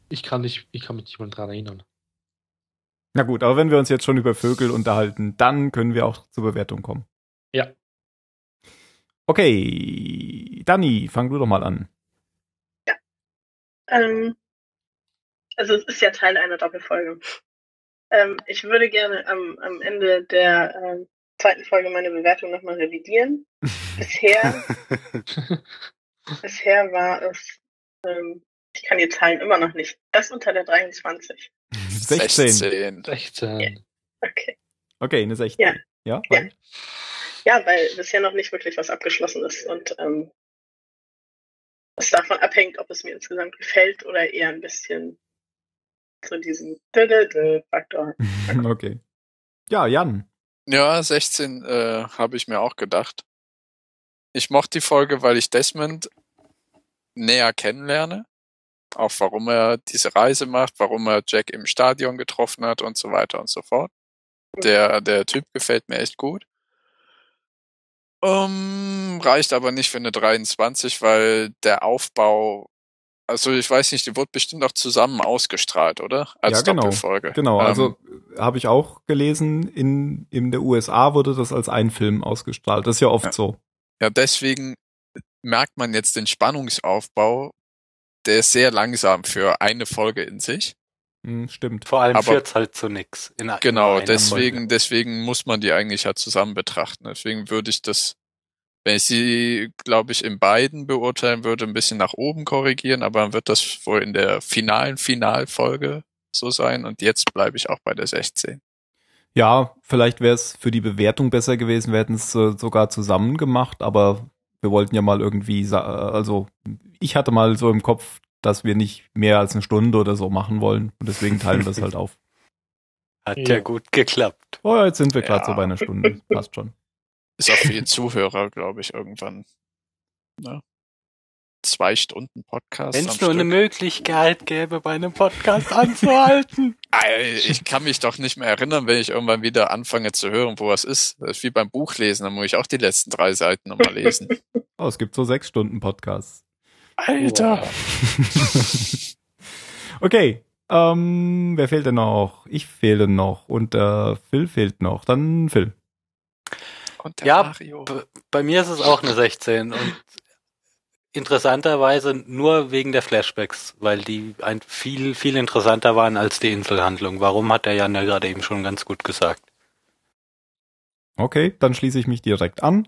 Ich kann, nicht, ich kann mich nicht mal dran erinnern. Na gut, aber wenn wir uns jetzt schon über Vögel unterhalten, dann können wir auch zur Bewertung kommen. Ja. Okay, Dani, fang du doch mal an. Ähm, also es ist ja Teil einer Doppelfolge. Ähm, ich würde gerne am, am Ende der ähm, zweiten Folge meine Bewertung nochmal revidieren. <laughs> Bisher, <laughs> bisher war es, ähm, ich kann die Zahlen immer noch nicht, das unter der 23. 16. 16. 16. Okay. Okay, eine 16. Ja. Ja? Ja. Ja, weil bisher noch nicht wirklich was abgeschlossen ist und ähm, es davon abhängt, ob es mir insgesamt gefällt oder eher ein bisschen zu diesem Faktor. <laughs> Okay. Ja, Jan. Ja, 16 äh, habe ich mir auch gedacht. Ich mochte die Folge, weil ich Desmond näher kennenlerne. Auch warum er diese Reise macht, warum er Jack im Stadion getroffen hat und so weiter und so fort. Der, der Typ gefällt mir echt gut. Ähm, reicht aber nicht für eine 23, weil der Aufbau, also ich weiß nicht, die wurde bestimmt auch zusammen ausgestrahlt, oder? Als Ja, genau. Doppelfolge. Genau, Ähm, also habe ich auch gelesen, in, in der USA wurde das als ein Film ausgestrahlt. Das ist ja oft Ja. so. Ja, deswegen merkt man jetzt den Spannungsaufbau, der ist sehr langsam für eine Folge in sich. Hm, stimmt. Vor allem Aber- führt's halt zu nix. In, Genau, in deswegen, Folge. deswegen muss man die eigentlich halt zusammen betrachten. Deswegen würde ich das, wenn ich sie, glaube ich, in beiden beurteilen würde, ein bisschen nach oben korrigieren, aber dann wird das wohl in der finalen Finalfolge so sein und jetzt bleibe ich auch bei der 16. Ja, vielleicht wäre es für die Bewertung besser gewesen, wir hätten es äh, sogar zusammen gemacht, aber wir wollten ja mal irgendwie, also ich hatte mal so im Kopf, dass wir nicht mehr als eine Stunde oder so machen wollen und deswegen teilen wir es <laughs> halt auf. Hat Ja. ja gut geklappt. Oh, jetzt sind wir gerade Ja. so bei einer Stunde. Passt schon. Ist auch für die <laughs> Zuhörer, glaube ich, irgendwann. Ne? Zwei Stunden Podcast. Wenn es nur eine Stück. Möglichkeit gäbe, bei einem Podcast anzuhalten. <laughs> Ich kann mich doch nicht mehr erinnern, wenn ich irgendwann wieder anfange zu hören, wo was ist. Das ist wie beim Buchlesen, dann muss ich auch die letzten drei Seiten nochmal lesen. <laughs> Oh, es gibt so sechs Stunden Podcasts. Alter! Okay, ähm, wer fehlt denn noch? Ich fehle noch und äh, Phil fehlt noch. Dann Phil. Und der Ja, Mario. Bei mir ist es auch eine 16 und interessanterweise nur wegen der Flashbacks, weil die ein viel, viel interessanter waren als die Inselhandlung. Warum hat der Jan ja gerade eben schon ganz gut gesagt. Okay, dann schließe ich mich direkt an.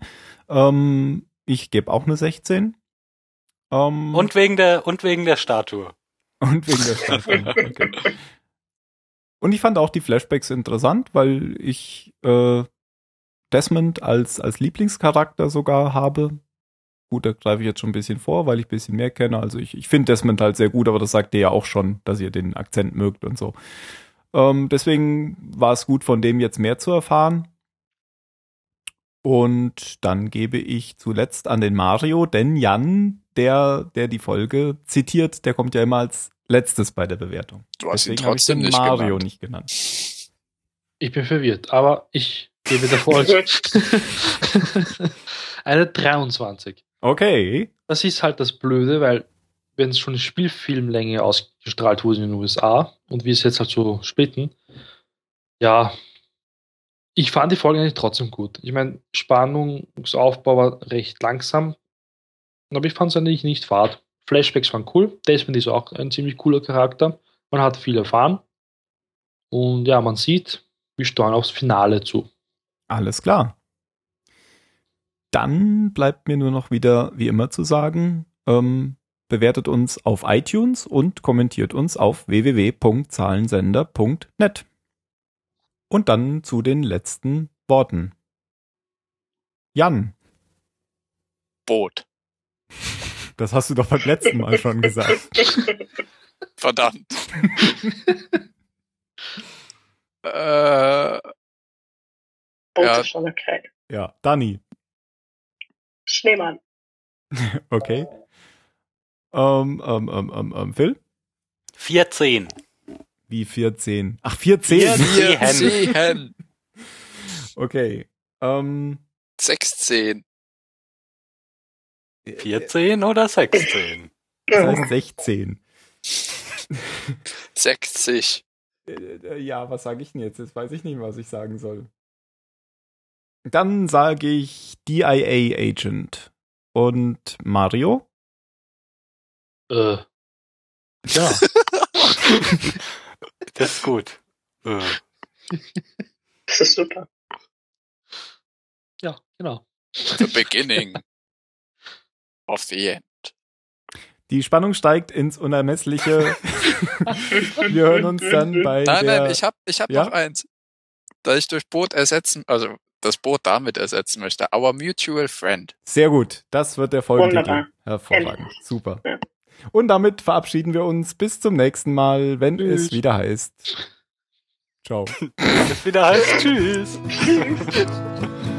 Ähm, ich gebe auch eine 16. Ähm, Und wegen der, und wegen der Statue. Und wegen der Staffel. Okay. <laughs> Und ich fand auch die Flashbacks interessant, weil ich äh, Desmond als, als Lieblingscharakter sogar habe. Gut, da greife ich jetzt schon ein bisschen vor, weil ich ein bisschen mehr kenne. Also ich, ich finde Desmond halt sehr gut, aber das sagt ihr ja auch schon, dass ihr den Akzent mögt und so. Ähm, deswegen war es gut, von dem jetzt mehr zu erfahren. Und dann gebe ich zuletzt an den Mario, denn Jan, der, der die Folge zitiert, der kommt ja immer als letztes bei der Bewertung. Du hast ihn Deswegen habe ich trotzdem den nicht Mario genannt. nicht genannt. Ich bin verwirrt, aber ich gebe davor <laughs> eine 23. Okay. Das ist halt das Blöde, weil wenn es schon eine Spielfilmlänge ausgestrahlt wurde in den USA und wir es jetzt halt so splitten, ja, ich fand die Folge eigentlich trotzdem gut. Ich meine, Spannungsaufbau war recht langsam, Aber ich fand es eigentlich nicht fad. Flashbacks waren cool. Desmond ist auch ein ziemlich cooler Charakter. Man hat viel erfahren. Und ja, man sieht, wir steuern aufs Finale zu. Alles klar. Dann bleibt mir nur noch wieder, wie immer, zu sagen, ähm, bewertet uns auf iTunes und kommentiert uns auf www.zahlensender.net. Und dann zu den letzten Worten. Jan, Boot. das hast du doch beim letzten Mal schon gesagt. Verdammt. <laughs> äh, Boot Ja. ist schon okay. Ja, Dani, Schneemann. <laughs> okay. Ähm, ähm, ähm, ähm, ähm, Phil? 14. Wie 14? Ach, 14? Vier- wir Sehen. sehen. Okay. Ähm, 16. 14 oder 16? das heißt 16. 60. Äh, äh, Ja, was sage ich denn jetzt? Jetzt weiß ich nicht, was ich sagen soll. Dann sage ich DIA Agent. Und Mario? Äh, Ja. <laughs> das ist gut. Äh. Das ist super. ja, genau. The beginning of the end. Die Spannung steigt ins Unermessliche. <laughs> Wir hören uns dann bei Nein, der... nein, ich hab, ich hab Ja? noch eins. Da ich durch Boot ersetzen, also das Boot damit ersetzen möchte. Our mutual friend. Sehr gut, das wird der Folgentitel. Wunderbar. Hervorragend, super. Ja. Und damit verabschieden wir uns bis zum nächsten Mal, wenn es Tschüss. wieder heißt. Ciao. <laughs> Das wieder heißt Tschüss. <laughs>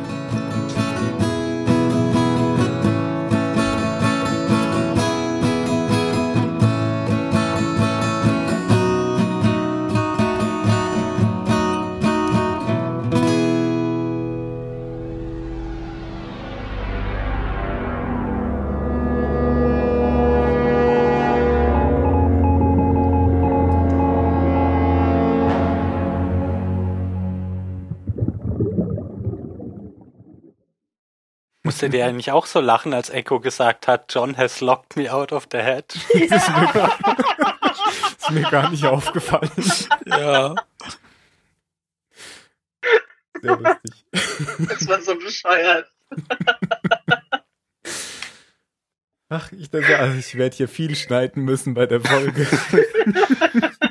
Musstet ihr eigentlich auch so lachen, als Echo gesagt hat, John has locked me out of the head? <laughs> Das ist mir gar, ist mir gar nicht aufgefallen. Ja. Sehr lustig. Das war so bescheuert. Ach, ich denke, also ich werde hier viel schneiden müssen bei der Folge. <laughs>